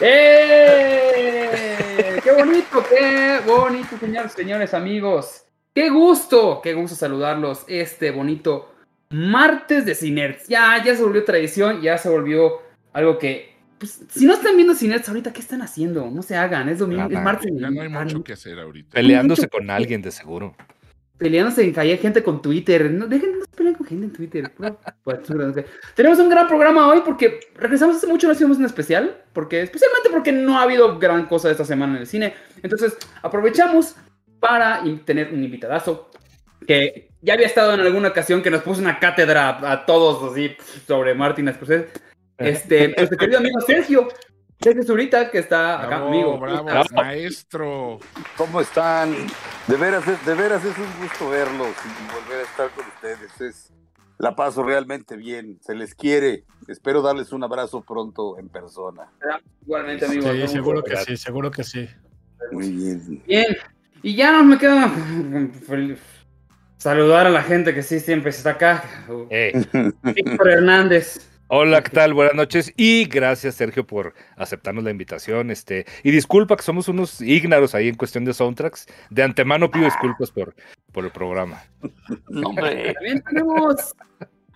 ¡Eh! ¡Qué bonito, qué bonito, señores, señores, amigos! ¡Qué gusto, qué gusto saludarlos este bonito martes de Cinerts! Ya, ya se volvió tradición, ya se volvió algo que pues, si no están viendo Cinerts ahorita, ¿qué están haciendo? No se hagan, es domingo, es martes. Ya no hay mucho que hacer ahorita. Peleándose con alguien, de seguro. Peleándose en calle, gente con Twitter. No, dejen de pelear con gente en Twitter. Tenemos un gran programa hoy porque regresamos hace mucho, no hicimos un especial. Porque, especialmente porque no ha habido gran cosa esta semana en el cine. Entonces, aprovechamos para tener un invitadazo que ya había estado en alguna ocasión que nos puso una cátedra a todos así sobre Martin Scorsese. Este, nuestro querido amigo Sergio, Sergio Zurita, que está acá conmigo. Bravo, maestro. ¿Cómo están? De veras, de veras es un gusto verlos y volver a estar con ustedes. Es, la paso realmente bien, se les quiere. Espero darles un abrazo pronto en persona. Igualmente, amigo. Sí, seguro que sí, seguro que sí. Muy bien. Bien, y ya nos me queda saludar a la gente que sí siempre está acá. Eh. Víctor Hernández. Hola, ¿qué tal? Buenas noches y gracias Sergio por aceptarnos la invitación. Este, y disculpa que somos unos ígnaros ahí en cuestión de soundtracks. De antemano pido disculpas por, por el programa. hombre. También tenemos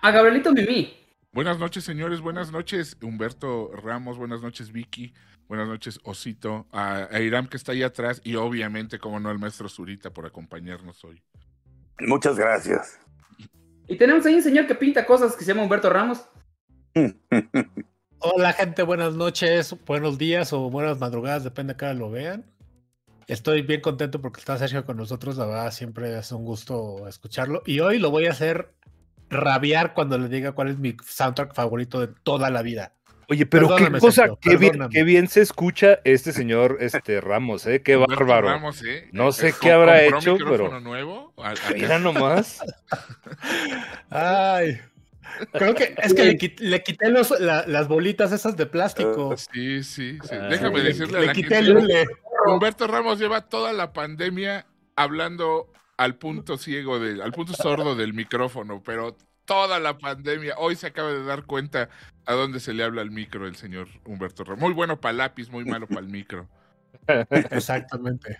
a Gabrielito Mimi. Buenas noches, señores. Buenas noches, Humberto Ramos. Buenas noches, Vicky. Buenas noches, Osito. A, a Iram que está ahí atrás y obviamente, como no, el maestro Zurita por acompañarnos hoy. Muchas gracias. Y tenemos ahí un señor que pinta cosas que se llama Humberto Ramos. Hola gente, buenas noches, buenos días o buenas madrugadas, depende de cada lo vean. Estoy bien contento porque está Sergio con nosotros, la verdad siempre es un gusto escucharlo. Y hoy lo voy a hacer rabiar cuando le diga cuál es mi soundtrack favorito de toda la vida. Oye, pero Perdóname, qué cosa, qué bien, qué bien se escucha este señor este Ramos, ¿eh? Qué Humberto bárbaro. Ramos, ¿eh? No sé Eh, qué habrá hecho, pero- nuevo. Mira nomás. Ay, creo que es que le, quit- le quité los- la- las bolitas esas de plástico. Sí, sí, sí. Ah, Déjame le, decirle a le la quité gente. el hule. Humberto Ramos lleva toda la pandemia hablando al punto ciego, del, al punto sordo del micrófono, pero toda la pandemia. Hoy se acaba de dar cuenta a dónde se le habla al micro el señor Humberto Ramos. Muy bueno para lápiz, muy malo para el micro. Exactamente.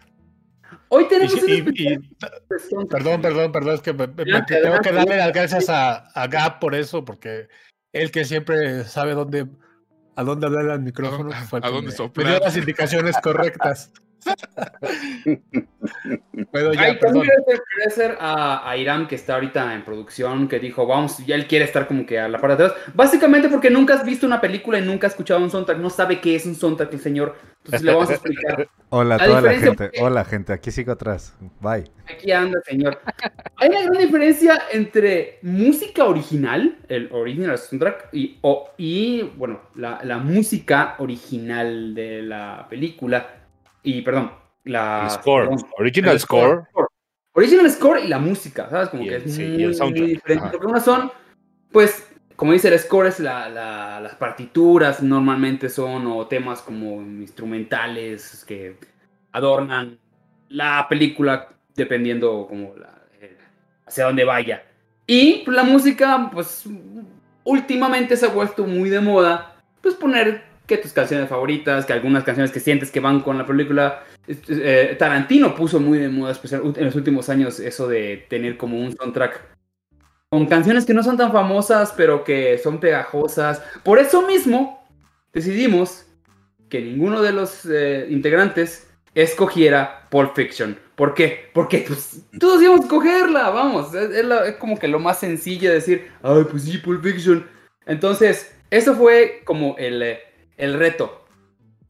Hoy Y, tenemos un y- especial y- soundtrack. perdón, perdón, perdón, es que me, me- Adelante, tengo que darle las gracias a, a Gab por eso, porque él que siempre sabe dónde a dónde hablar al micrófono dónde- fue el a que dónde me- soplar. me dio las indicaciones correctas. Pero ya, Ay, perdón. también quiero agradecer a, a Iram que está ahorita en producción, que dijo, vamos, ya él quiere estar como que a la parte de atrás. Básicamente porque nunca has visto una película y nunca has escuchado un soundtrack, no sabe qué es un soundtrack el señor. Entonces le vamos a explicar. Hola a La toda la gente. Hola gente, aquí sigo atrás. Bye. Aquí anda el señor. Hay una gran diferencia entre música original, el original soundtrack, y, o- y bueno, la, la música original de la película. Y, perdón, la... El score, perdón, original el score. Original score y la música, ¿sabes? Como Y que el- es sí, muy, y el soundtrack. muy diferente. Ajá. Porque unas son, pues, como dice el score, es la, la- las partituras normalmente son, o temas como instrumentales que adornan la película dependiendo como la, eh, hacia dónde vaya. Y pues, la música, pues, últimamente se ha vuelto muy de moda, pues poner que tus canciones favoritas, que algunas canciones que sientes que van con la película. Eh, Tarantino puso muy de moda, especial en los últimos años, eso de tener como un soundtrack con canciones que no son tan famosas, pero que son pegajosas. Por eso mismo, decidimos que ninguno de los eh, integrantes escogiera Pulp Fiction. ¿Por qué? Porque pues, todos íbamos a escogerla, vamos. Es, como que lo más sencillo de decir, ay, pues sí, Pulp Fiction. Entonces, eso fue como el, eh, el reto.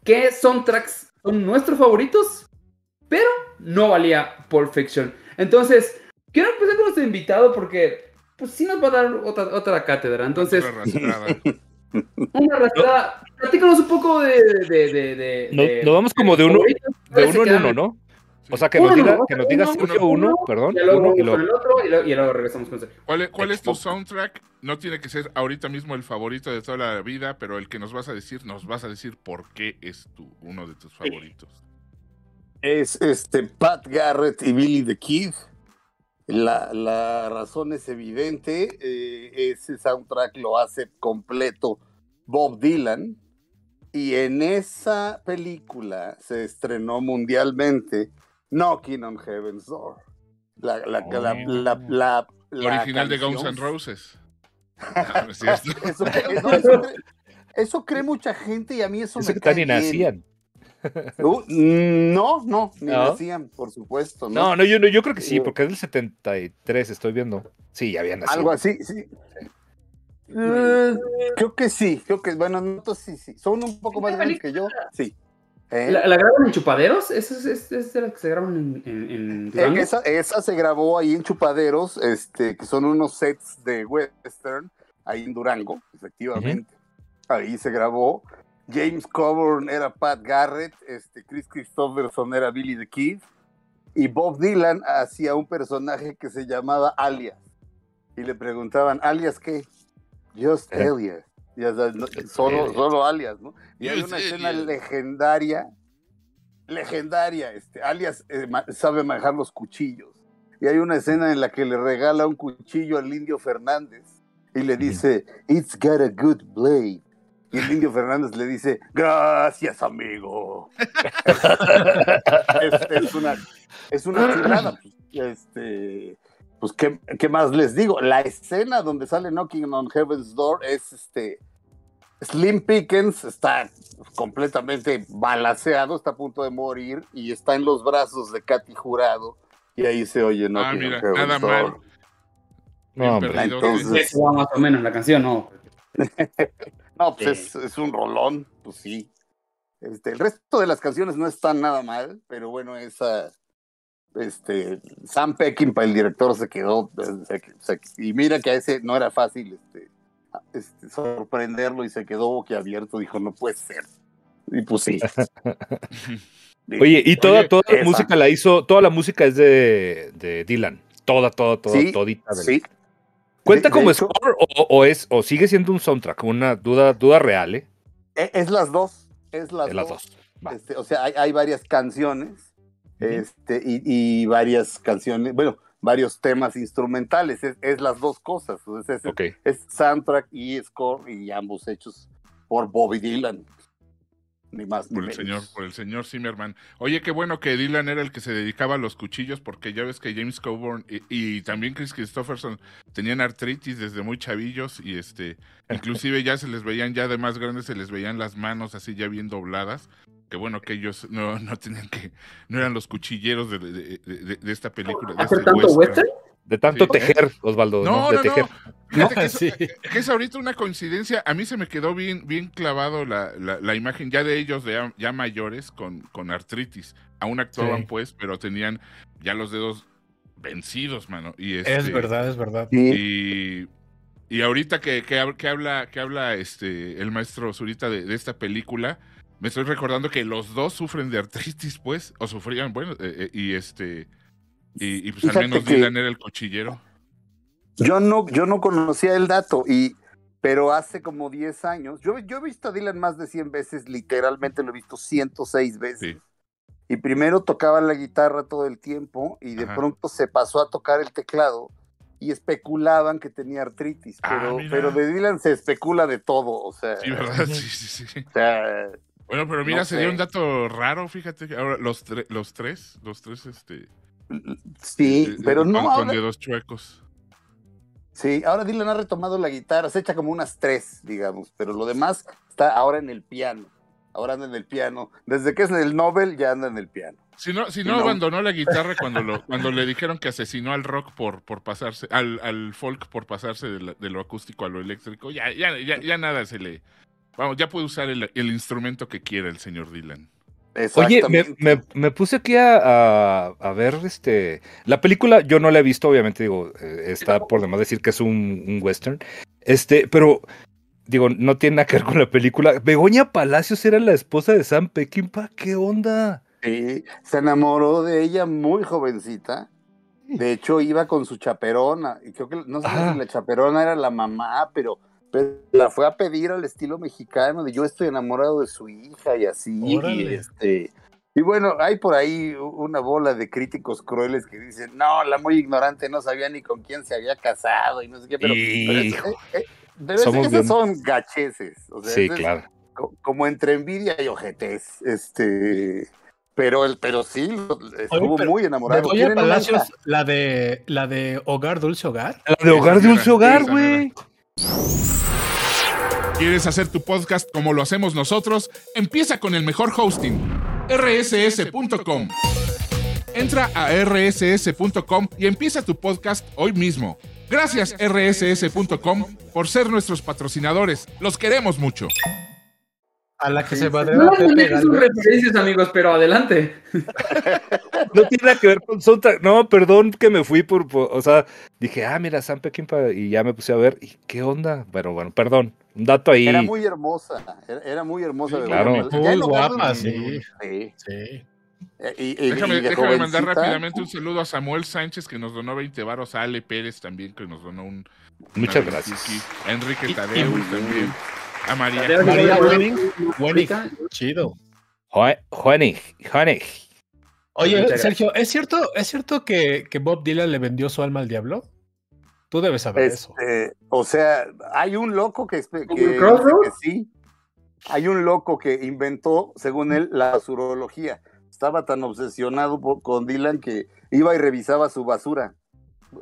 ¿Qué soundtracks son nuestros favoritos? Pero no valía Pulp Fiction. Entonces, quiero empezar con nuestro invitado porque, pues sí nos va a dar otra, otra cátedra. Entonces, Otra arrastrada. una arrastrada. Platícanos un poco de... de, de, de- No- de- nos vamos como de uno, de uno en uno, ¿no? O sea, que Uno, nos diga, no, que nos diga uno, Sergio uno, uno, perdón, Y luego uno y luego. el otro y luego, y luego regresamos con Sergio. ¿Cuál, cuál es tu soundtrack? No tiene que ser ahorita mismo el favorito de toda la vida, pero el que nos vas a decir, nos vas a decir por qué es tu, uno de tus favoritos. Es este Pat Garrett y Billy the Kid. La, la razón es evidente. eh, ese soundtrack lo hace completo Bob Dylan. Y en esa película se estrenó mundialmente Knocking on Heaven's Door. La, la, la, la, la- la- la original de Guns N' Roses. No, no es cierto. Eso, cree- no, eso cree- eso cree mucha gente y a mí eso, Eso me que cae ni bien. nacían. Uh, no, no, ni ¿No? nacían, por supuesto. ¿no? No, no, yo, no, yo creo que sí, porque es del 73, estoy viendo. Sí, ya habían nacido. Algo así, sí. Eh, creo que sí, creo que, bueno, no, entonces sí, sí. Son un poco más grandes que yo, sí. Eh, ¿La, la graban en chupaderos? ¿Esa es, es, es de la que se graban en, en, en eh, esa, esa se grabó ahí en Chupaderos, este, que son unos sets de western, ahí en Durango, efectivamente. Ahí se grabó. James Coburn era Pat Garrett, este, Chris Christopherson era Billy the Kid, y Bob Dylan hacía un personaje que se llamaba Alias. Y le preguntaban, ¿Alias qué? Just Eh. Alias. Ya sabes, no, solo, solo Alias, ¿no? Y hay una escena legendaria, legendaria, este, Alias eh, sabe manejar los cuchillos. Y hay una escena en la que le regala un cuchillo al indio Fernández y le dice, It's got a good blade. Y el indio Fernández le dice, gracias, amigo. es, es una, es una chulada. pues, Este, pues, ¿qué, qué más les digo? La escena donde sale Knocking on Heaven's Door es este. Slim Pickens está completamente balaseado, está a punto de morir y está en los brazos de Katy Jurado. Y ahí se oye Ah, Knocking mira, nada mal. No. Entonces- va más o menos la canción, ¿no? No, pues Sí. es, es un rolón, pues sí. Este, el resto de las canciones no están nada mal, pero bueno, esa, este, Sam Peckinpah, el director, se quedó, se- se- y mira que a ese no era fácil, este, este, sorprenderlo y se quedó boquiabierto, dijo, no puede ser. Y pues sí. Oye, y toda, Oye, toda la esa. música la hizo, toda la música es de, de Dylan. Toda, toda, toda, Sí, todita. sí. ¿Cuenta De- de como hecho- score o, o es, o sigue siendo un soundtrack? Una duda, duda real, ¿eh? E- Es las dos, es las, dos. Este, o sea, hay, hay varias canciones este, y, y varias canciones, bueno, varios temas instrumentales, es, es las dos cosas. es, soundtrack y score y ambos hechos por Bobby Dylan. Ni más ni Por el señor, menos. por el señor Zimmerman. Oye, qué bueno que Dylan era el que se dedicaba a los cuchillos, porque ya ves que James Coburn y, y también Chris Christopherson tenían artritis desde muy chavillos y este, inclusive ya se les veían, ya de más grandes se les veían las manos así ya bien dobladas. Que bueno que ellos no, no tenían que, no eran los cuchilleros de, de- de- esta película. De ¿Hacer este tanto western. De tanto Sí. tejer, Osvaldo, ¿no? No, De no, tejer. no. Fíjate que, es, Sí. que es ahorita una coincidencia. A mí se me quedó bien, bien clavado la, la- la imagen ya de ellos de ya, ya mayores con, con artritis. Aún actuaban Sí. pues, pero tenían ya los dedos vencidos, mano. Y Es este, verdad, es verdad. Y, y ahorita que, que, hab- que habla, que habla este el maestro Zurita de, de esta película, me estoy recordando que los dos sufren de artritis, pues, o sufrían, bueno, eh, eh, y este. Y, y pues al Fíjate menos que- Dylan era el cuchillero. Yo no, yo no conocía el dato, y, pero hace como 10 años, yo, yo he visto a Dylan más de 100 veces, literalmente lo he visto 106 veces. Sí. Y primero tocaba la guitarra todo el tiempo y de Ajá. pronto se pasó a tocar el teclado y especulaban que tenía artritis, Ah, pero, mira. pero de Dylan se especula de todo, o sea, Sí, ¿verdad? Sí, sí, sí. o sea, Bueno, pero mira, No sería sé. un dato raro, fíjate. que Ahora, los, tre- los tres, los tres, este. sí, eh, eh, pero no, con ahora, dedos chuecos. sí, ahora Dylan ha retomado la guitarra, se echa como unas tres, digamos, pero lo demás está ahora en el piano, ahora anda en el piano, desde que es el Nobel ya anda en el piano. Si no, si no, no. abandonó la guitarra cuando lo, cuando le dijeron que asesinó al rock por, por pasarse, al, al folk por pasarse de, la- de lo acústico a lo eléctrico, ya, ya, ya, ya nada se le. Vamos, ya puede usar el, el instrumento que quiera el señor Dylan. Oye, me, Exactamente. me- me puse aquí a, a- a ver este la película, yo no la he visto, obviamente, digo, eh, está por demás decir que es un, un western. Este, pero digo, no tiene nada que ver con la película. Begoña Palacios era la esposa de Sam Peckinpah, ¿qué onda? Sí, se enamoró de ella muy jovencita. De hecho, iba con su chaperona. Y creo que no sé Ah. si la chaperona era la mamá, pero, pero la fue a pedir al estilo mexicano de yo estoy enamorado de su hija y así. Y, este, y bueno, hay por ahí una bola de críticos crueles que dicen, no, la muy ignorante no sabía ni con quién se había casado y no sé qué, pero, pero, es- eh, eh, pero es- Somos esas bien- son gacheces. o sea, Sí, es- claro. co- como entre envidia y ojetes. Este, pero el, pero sí, estuvo pero muy enamorado. Goya ¿Tienen una Palacios, hija? la de, la de Hogar, Dulce Hogar. La de Hogar Dulce Hogar, güey. ¿Quieres hacer tu podcast como lo hacemos nosotros? Empieza con el mejor hosting, rss.com. Entra a rss.com y empieza tu podcast hoy mismo. Gracias rss.com por ser nuestros patrocinadores. Los queremos mucho. A la que se No madrea las Pepe manejen sus referencias, amigos, pero adelante. No tiene nada que ver con soundtrack. No, perdón que me fui por, por- o sea, dije, ah, mira, Sam Peckinpah, y ya me puse a ver, ¿y qué onda? Bueno, bueno, perdón, un dato ahí. Era muy hermosa, era, era muy hermosa. Sí, de claro. verdad. Muy guapa, sí. Sí. Sí. Eh, Y, y- Déjame, y de déjame mandar rápidamente un saludo a Samuel Sánchez que nos donó 20 varos, a Ale Pérez también que nos donó un... Muchas gracias. A Enrique Tadeu también. A María. María Wenning, Wenning, chido. Juanig. Oye, Sergio, ¿es cierto, ¿es cierto que, que Bob Dylan le vendió su alma al diablo? Tú debes saber eso. Este, o sea, hay un loco que, espe- ¿Como que el dice Crossroads? que sí. Hay un loco que inventó, según él, la basurología. Estaba tan obsesionado por- con Dylan que iba y revisaba su basura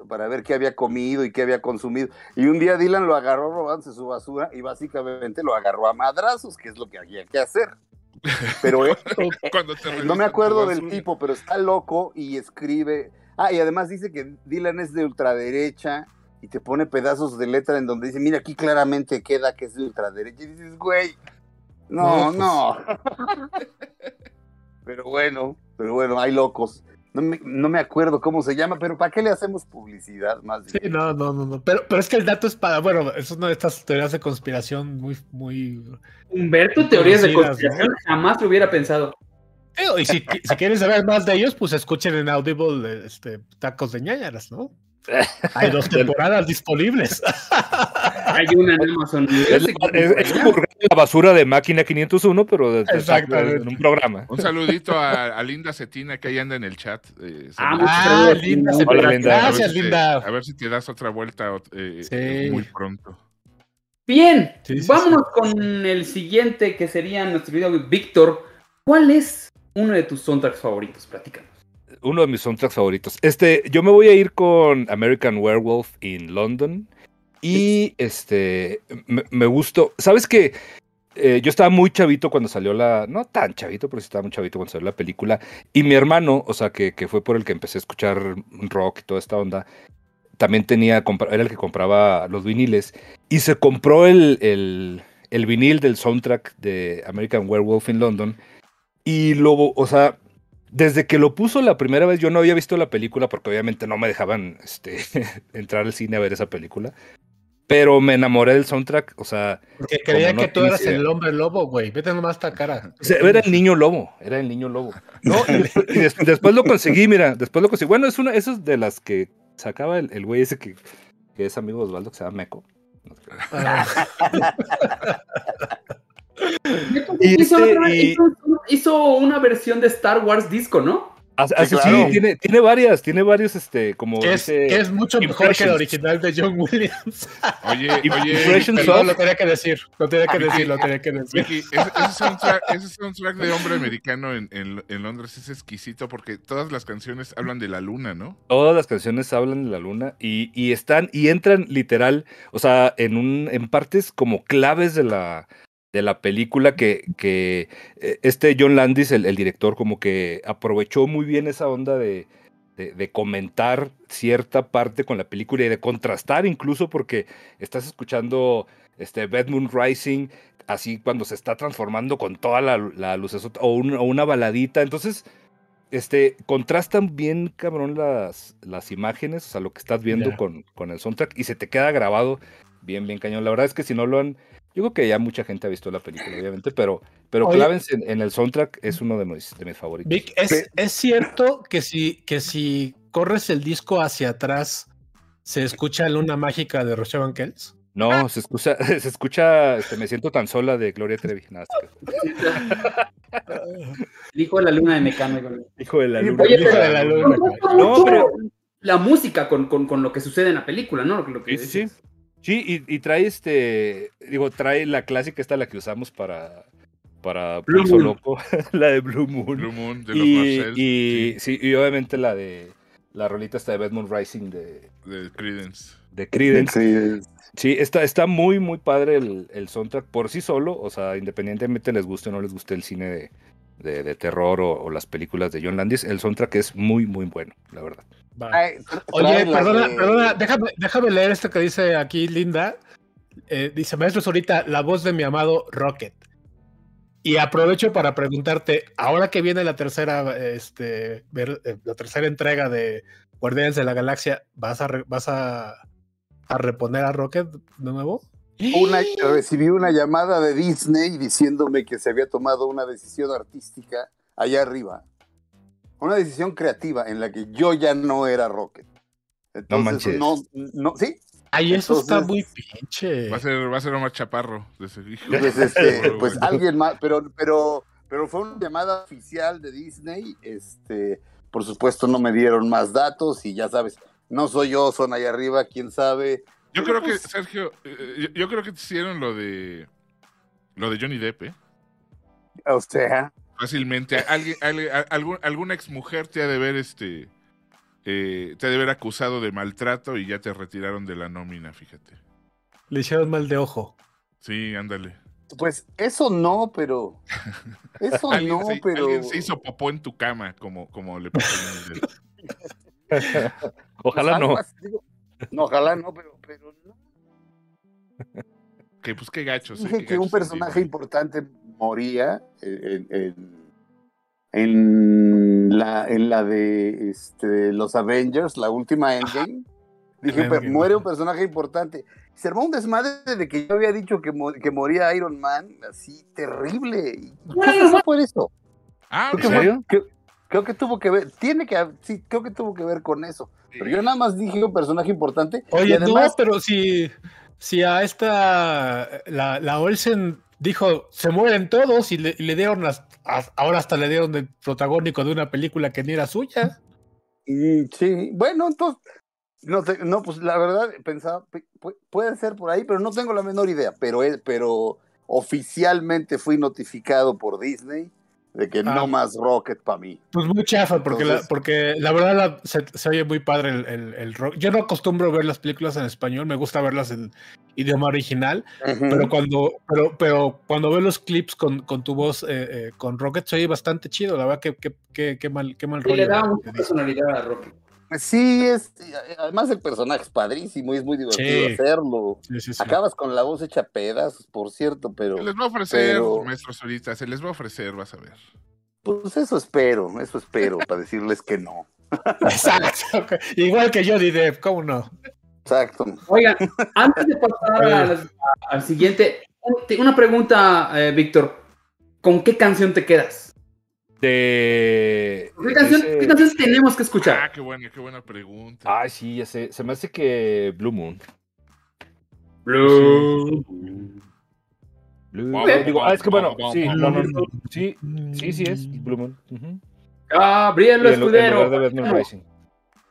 para ver qué había comido y qué había consumido. Y un día Dylan lo agarró robándose su basura y básicamente lo agarró a madrazos, que es lo que había que hacer. Pero él, Cuando te no me acuerdo del tipo, pero está loco y escribe. Ah, y además dice que Dylan es de ultraderecha y te pone pedazos de letra en donde dice, mira, aquí claramente queda que es de ultraderecha. Y dices, güey, no, no. pero bueno, pero bueno, hay locos. No me, no me acuerdo cómo se llama, pero ¿para qué le hacemos publicidad más? Sí, bien? no, no, no, no. Pero, pero es que el dato es para, bueno, es una de estas teorías de conspiración muy, muy. Humberto, teorías de conspiración, jamás lo hubiera pensado. Eh, Y si, si quieren saber más de ellos, pues escuchen en Audible este, Tacos de ñañaras, ¿no? Hay dos temporadas disponibles. Hay una en Amazon. Es, es- es como la basura de máquina 501, pero de, en un programa. Un saludito a, a Linda Cetina que ahí anda en el chat. eh, Ah, Ah, Linda, Linda. se Hola, pega. Linda. A ver Gracias, te- Linda. a ver si te das otra vuelta eh, Sí. muy pronto. Bien, Sí, sí, vámonos con el siguiente que sería nuestro video. Víctor, ¿cuál es uno de tus soundtracks favoritos? Platícanos. Uno de mis soundtracks favoritos. Este, yo me voy a ir con American Werewolf in London. Y este, me, me gustó. ¿Sabes qué? Eh, yo estaba muy chavito cuando salió la. No tan chavito, pero sí estaba muy chavito cuando salió la película. Y mi hermano, o sea, que, que fue por el que empecé a escuchar rock y toda esta onda, también tenía. Era el que compraba los viniles. Y se compró el, el, el vinil del soundtrack de American Werewolf in London. Y luego, o sea, desde que lo puso la primera vez, yo no había visto la película porque obviamente no me dejaban este, entrar al cine a ver esa película. Pero me enamoré del soundtrack, o sea, Porque creía no que tú eras idea. el hombre lobo, güey. Vete nomás esta cara. o sea, era el niño lobo, era el niño lobo. No, y, después, y des- después lo conseguí, mira, después lo conseguí. Bueno, es una, eso es de las que sacaba el, el güey ese que, que es amigo de Osvaldo, que se llama Meco. Ah, Y hizo, este, otra- y- hizo- hizo una versión de Star Wars disco, ¿no? Así, así, sí, claro. tiene, tiene varias, tiene varios, este, como que, es, dice- que es mucho mejor que el original de John Williams. Oye, oye, Impressions Perdón, of- lo tenía que decir. Lo tenía que decir, lo tenía que decir. Vicky, ese, ese soundtrack, ese soundtrack de hombre americano en, en- en Londres es exquisito porque todas las canciones hablan de la luna, ¿no? Todas las canciones hablan de la luna y, y están y entran literal, o sea, en un en partes como claves de la de la película que, que eh, este John Landis, el, el director, como que aprovechó muy bien esa onda de, de, de comentar cierta parte con la película y de contrastar incluso porque estás escuchando este Bad Moon Rising así cuando se está transformando con toda la, la lucesota o, un- o una baladita, entonces este, contrastan bien, cabrón, las, las imágenes, o sea, lo que estás viendo con, con el soundtrack y se te queda grabado bien, bien cañón. La verdad es que si no lo han, yo creo que ya mucha gente ha visto la película, obviamente, pero, pero Oye. clávense en, en el soundtrack, es uno de mis, de mis favoritos. Vic, ¿es, ¿es cierto que si, que si corres el disco hacia atrás se escucha Luna Mágica de Rochelle Van Kells? No, se escucha, se escucha, este, me siento tan sola de Gloria Trevi. Nada, es Dijo la luna de Mecano. hijo de la luna. Oye, Hijo pero- de la luna, No, pero- La música con, con, con lo que sucede en la película, ¿no? Lo que, lo que Sí, sí, sí. Sí, y, y trae este, digo, trae la clásica esta, la que usamos para, para Blue Pulso Moon. Loco, la de Blue Moon. Blue Moon de los y, Marcells. y, sí, sí, y obviamente la de, la rolita esta de Bedmont Rising de, de Credence. de Creedence. Sí, Sí, está, está muy, muy padre el, el soundtrack por sí solo, o sea, independientemente les guste o no les guste el cine de, de- de terror o, o las películas de John Landis, el soundtrack es muy, muy bueno, la verdad. Ay, Oye, perdona, de- perdona, déjame, déjame leer esto que dice aquí Linda. Eh, dice, maestro ahorita la voz de mi amado Rocket. Y aprovecho para preguntarte, ahora que viene la tercera, este, ver- eh, la tercera entrega de Guardianes de la Galaxia, ¿vas a, re- vas a, a reponer a Rocket de nuevo? Una, recibí una llamada de Disney diciéndome que se había tomado una decisión artística allá arriba. Una decisión creativa en la que yo ya no era Rocket. Entonces, manches. no, no, sí. Ay, eso está muy pinche. Va a ser, va a ser Omar Chaparro. de ese hijo. Pues, este, pues alguien más, pero, pero, pero fue una llamada oficial de Disney. Este, por supuesto, no me dieron más datos y ya sabes, no soy yo, son allá arriba, quién sabe. Yo creo que, pues, Sergio, eh, yo, yo creo que te hicieron lo de lo de Johnny Depp, ¿eh? O sea, Fácilmente. Alguien, algún, alguna exmujer te ha de ver este. eh, te ha de ver acusado de maltrato y ya te retiraron de la nómina, fíjate. Le hicieron mal de ojo. Sí, ándale. pues eso no, pero. Eso no, se, pero. alguien se hizo popó en tu cama, como, como le pasó a. Ojalá pues, no. así, digo, no, ojalá no, pero, pero no. Que pues qué gachos. ¿eh? Dije que un gachos personaje importante moría en, en- en la, en la de este, los Avengers, la última Endgame. Dije, "Pero muere un personaje importante. Se armó un desmadre de que yo había dicho que, mo- que moría Iron Man, así terrible. Y que fue por eso. Ah, Creo que, ¿En fue- creo- creo que tuvo que ver, tiene que, sí, creo que tuvo que ver con eso. Pero yo nada más dije un personaje importante. y Oye, además, no, pero si, si a esta, la, la Olsen dijo, se mueren todos y le, dieron, ahora hasta le dieron el protagónico de una película que ni era suya. Sí, bueno, entonces, no, te- no, pues la verdad pensaba, pu- pu- puede ser por ahí, pero no tengo la menor idea, pero, es- pero oficialmente fui notificado por Disney de que Ah. no más Rocket para mí. Pues muy chafa, porque, la, porque la verdad la- se, se oye muy padre el, el- el rock. Yo no acostumbro ver las películas en español, me gusta verlas en idioma original, pero cuando, pero, pero cuando veo los clips con, con tu voz eh, eh, con Rocket se oye bastante chido, la verdad que, que, que- que mal, qué mal Y le rollo. da de- mucha personalidad a Sí, es, además el personaje es padrísimo y es muy divertido Sí. hacerlo. Sí, sí, sí. Acabas con la voz hecha pedazos, por cierto, pero Se les va a ofrecer, pero- maestro Solita, se les va a ofrecer, vas a ver. pues eso espero, eso espero, para decirles que no. Exacto. Igual que Johnny Depp, ¿cómo no? Exacto. Oigan, antes de pasar a las- a- al siguiente, un- una pregunta, eh, Víctor. ¿Con qué canción te quedas? De. ¿Qué canción, ese- qué canciones tenemos que Ah, escuchar? qué buena, qué buena pregunta. Ay, sí, ya sé. Se me hace que Blue Moon. Blue. Blue- Wow, digo, ah, es que bueno, sí, wow, no, no, wow. no, sí, sí, sí es Blue Moon. Gabriel Y en, lu- en Escudero. lugar de.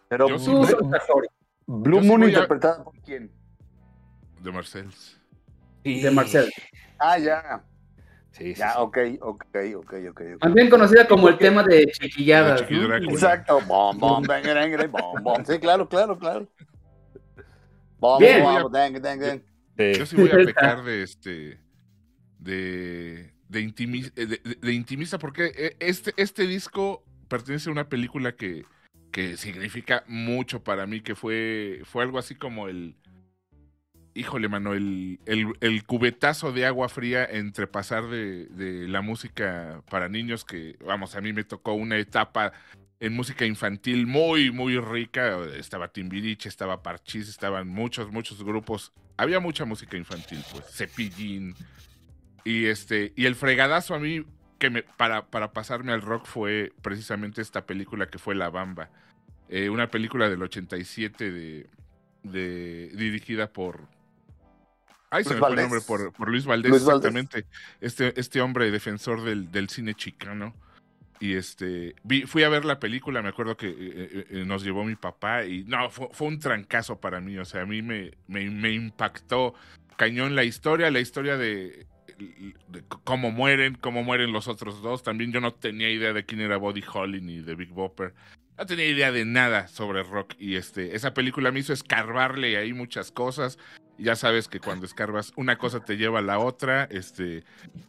Pero Yo. Blue Moon a- interpretada por quién? De Marcells. Sí. De Marcel. Ah, ya. Sí, sí, Ya, sí. ok, ok, ok, ok. ok. También conocida como el tema de chiquilladas. La chiquidrácula. Exacto. Bom, bom, bang, bang, bom, bom. Sí, claro, claro, claro. Bom, Bien. bom, dang, dang, dang. Sí. Yo sí voy a pecar de este. De. De, intimi- eh, de, de- de intimista, porque eh, este, este disco pertenece a una película que, que significa mucho para mí, que fue, fue algo así como el. Híjole, mano, el, cubetazo de agua fría entre pasar de, la música para niños, que, vamos, a mí me tocó una etapa en música infantil muy, muy rica. Estaba Timbiriche, estaba Parchís, estaban muchos, muchos grupos. Había mucha música infantil, pues, Cepillín. Y este, y el fregadazo a mí que para, para pasarme al rock fue precisamente esta película que fue La Bamba. Eh, una película del 87 de, de dirigida por. Ay, se me fue el nombre, por, por Luis Valdés, Luis Valdés. exactamente. Este, este hombre defensor del, del cine chicano. Y este, vi, fui a ver la película, me acuerdo que eh, eh, nos llevó mi papá y no, fue, fue, un trancazo para mí, o sea, a mí me, me, me impactó cañón la historia, la historia de, de, cómo mueren, cómo mueren los otros dos. También yo no tenía idea de quién era Body Holly ni de Big Bopper. No tenía idea de nada sobre rock y este, esa película me hizo escarbarle ahí muchas cosas ya sabes que cuando escarbas una cosa te lleva a la otra, este,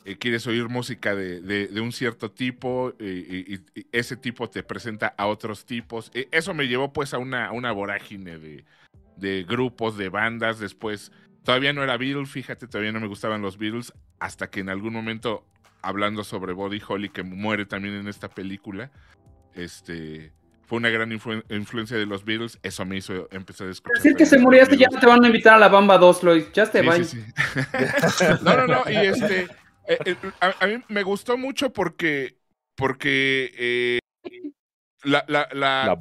eh, quieres oír música de, de, un cierto tipo eh, y, ese tipo te presenta a otros tipos. E, eso me llevó pues a una, una vorágine de, de, grupos, de bandas. Después, todavía no era Beatles, fíjate, todavía no me gustaban los Beatles, hasta que en algún momento, hablando sobre Body Holly, que muere también en esta película, este, fue una gran influencia de los Beatles, eso me hizo empezar a escuchar. Decir que se murió, ya te van a invitar a la Bamba 2, Lois, ya te sí, no, no, no, y este, eh, eh, a, mí me gustó mucho porque, porque eh, la, la, la,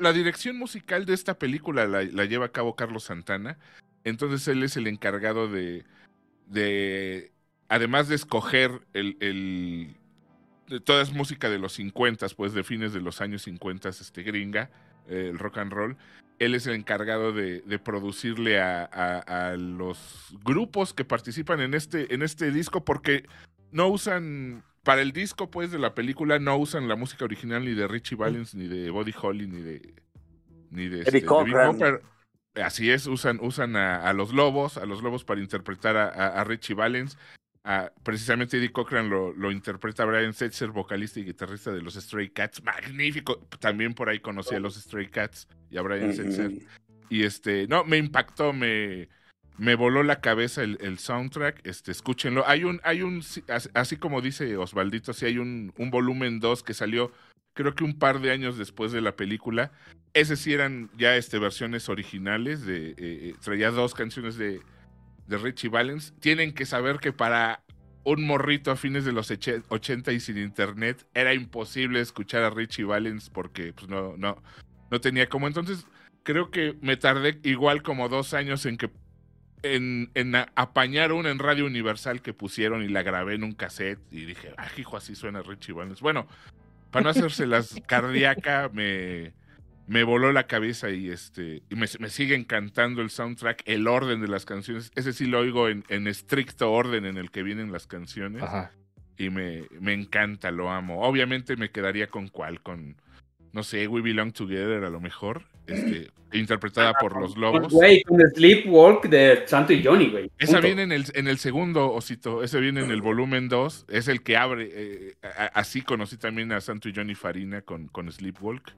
la, dirección musical de esta película la, lleva a cabo Carlos Santana, entonces él es el encargado de, de además de escoger el, el toda es música de los 50, pues de fines de los años 50, este gringa, eh, el rock and roll. Él es el encargado de, producirle a, los grupos que participan en este, en este disco porque no usan, para el disco pues de la película no usan la música original ni de Richie Valens, ni de Body Holly, ni de... Ni de, este, Así es, usan, usan a, los lobos, a los lobos para interpretar a, Richie Valens precisamente Eddie Cochran lo, lo, interpreta Brian Setzer, vocalista y guitarrista de los Stray Cats. Magnífico. También por ahí conocí a los Stray Cats y a Brian Setzer. Y este, no, me impactó, me, me voló la cabeza el, soundtrack. Este, escúchenlo. Hay un, hay un, así como dice Osvaldito, sí hay un, un volumen 2 que salió, creo que un par de años después de la película. Ese sí eran ya este, versiones originales. De, eh, eh, traía dos canciones de de Richie Valens, tienen que saber que para un morrito a fines de los 80 y sin internet era imposible escuchar a Richie Valens porque pues no, no, no tenía como. Entonces creo que me tardé igual como dos años en que en, en apañar una en Radio Universal que pusieron y la grabé en un cassette y dije, ah, hijo, así suena Richie Valens. Bueno, para no hacerse las cardíaca, me, me voló la cabeza y este y me, sigue encantando el soundtrack, el orden de las canciones. Ese sí lo oigo en, estricto orden en el que vienen las canciones. Y me, me encanta, lo amo. Obviamente me quedaría con cuál, con no sé, We Belong Together a lo mejor, este, interpretada por los lobos. Güey, con Sleepwalk de Santo y Johnny, güey. Esa viene en el, en el segundo osito, ese viene en el volumen 2, es el que abre, eh, así conocí también a Santo y Johnny Farina con, con Sleepwalk.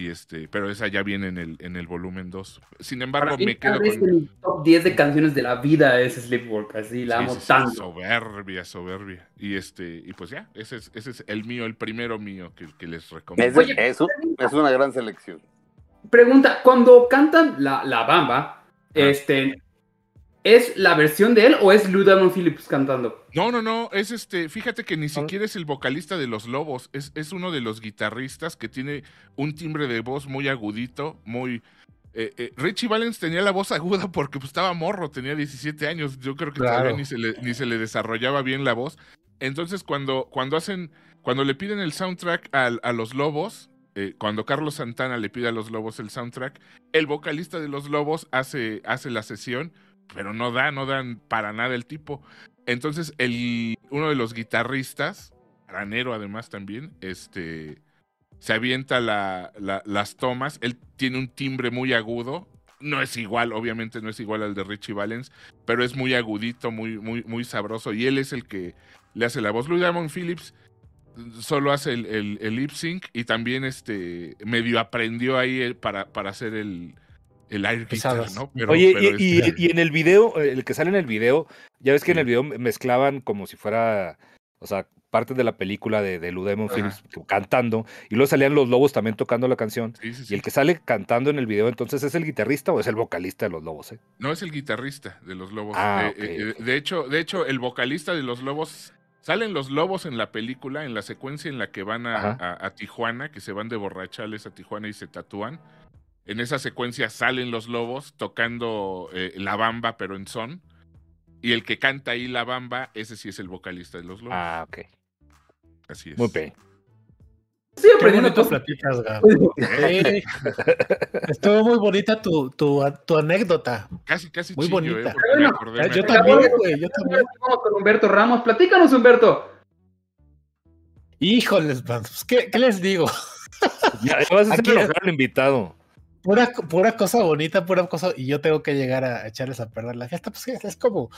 Y este, pero esa ya viene en el, en el volumen 2. Sin embargo, me quedo con. El top 10 de canciones de la vida es Sleepwalk, así la amo tanto. Soberbia, soberbia. Y este, y pues ya, ese es, ese es el mío, el primero mío que, que les recomiendo. Es, es una gran selección. Pregunta, cuando cantan la, la bamba, este, ¿Es la versión de él o es Lou Diamond Phillips cantando? No, no, no, es este, fíjate que ni siquiera es el vocalista de Los Lobos, es, es uno de los guitarristas que tiene un timbre de voz muy agudito, muy... Eh, eh, Richie Valens tenía la voz aguda porque pues, estaba morro, tenía 17 años, yo creo que todavía ni se, le, ni se le desarrollaba bien la voz. Entonces cuando, cuando hacen, cuando le piden el soundtrack a, a Los Lobos, eh, cuando Carlos Santana le pide a Los Lobos el soundtrack, el vocalista de Los Lobos hace, hace la sesión pero no da, no dan para nada el tipo. Entonces, el, uno de los guitarristas, granero además también, este, se avienta la, las tomas. Él tiene un timbre muy agudo. No es igual, obviamente no es igual al de Richie Valens, pero es muy agudito, muy, muy, muy sabroso. Y él es el que le hace la voz. Louis Diamond Phillips solo hace el, el, lip sync y también este medio aprendió ahí para, para hacer el, el aire ¿no? Oye, y, en el video, el que sale en el video, ya ves que en el video mezclaban como si fuera, o sea, parte de la película de, de Lou Phillips cantando, y luego salían los lobos también tocando la canción. y el que sale cantando en el video, entonces, ¿es el guitarrista o es el vocalista de los lobos? Eh? No, es el guitarrista de los lobos. Ah, eh, eh, de, hecho, de hecho, el vocalista de los lobos. Salen los lobos en la película, en la secuencia en la que van a, a Tijuana, que se van de borrachales a Tijuana y se tatúan en esa secuencia salen los lobos tocando eh, la bamba, pero en son. Y el que canta ahí la bamba, ese sí es el vocalista de los lobos. Ah, ok. Así es. Muy bien. aprendiendo bonito cosas. platicas, Gab. Sí. Estuvo muy bonita tu, tu, tu anécdota. Casi, casi Muy chillo, bonita. ¿eh? Porque me Bueno, acordé, me Yo también, güey, yo también. Vamos con Humberto Ramos. Platícanos, Humberto. Híjoles, man, pues, ¿qué, qué les digo? Ya, vas a hacer enojar al invitado. Pura, pura cosa bonita, pura cosa, y yo tengo que llegar a echarles a perder la fiesta, pues es como,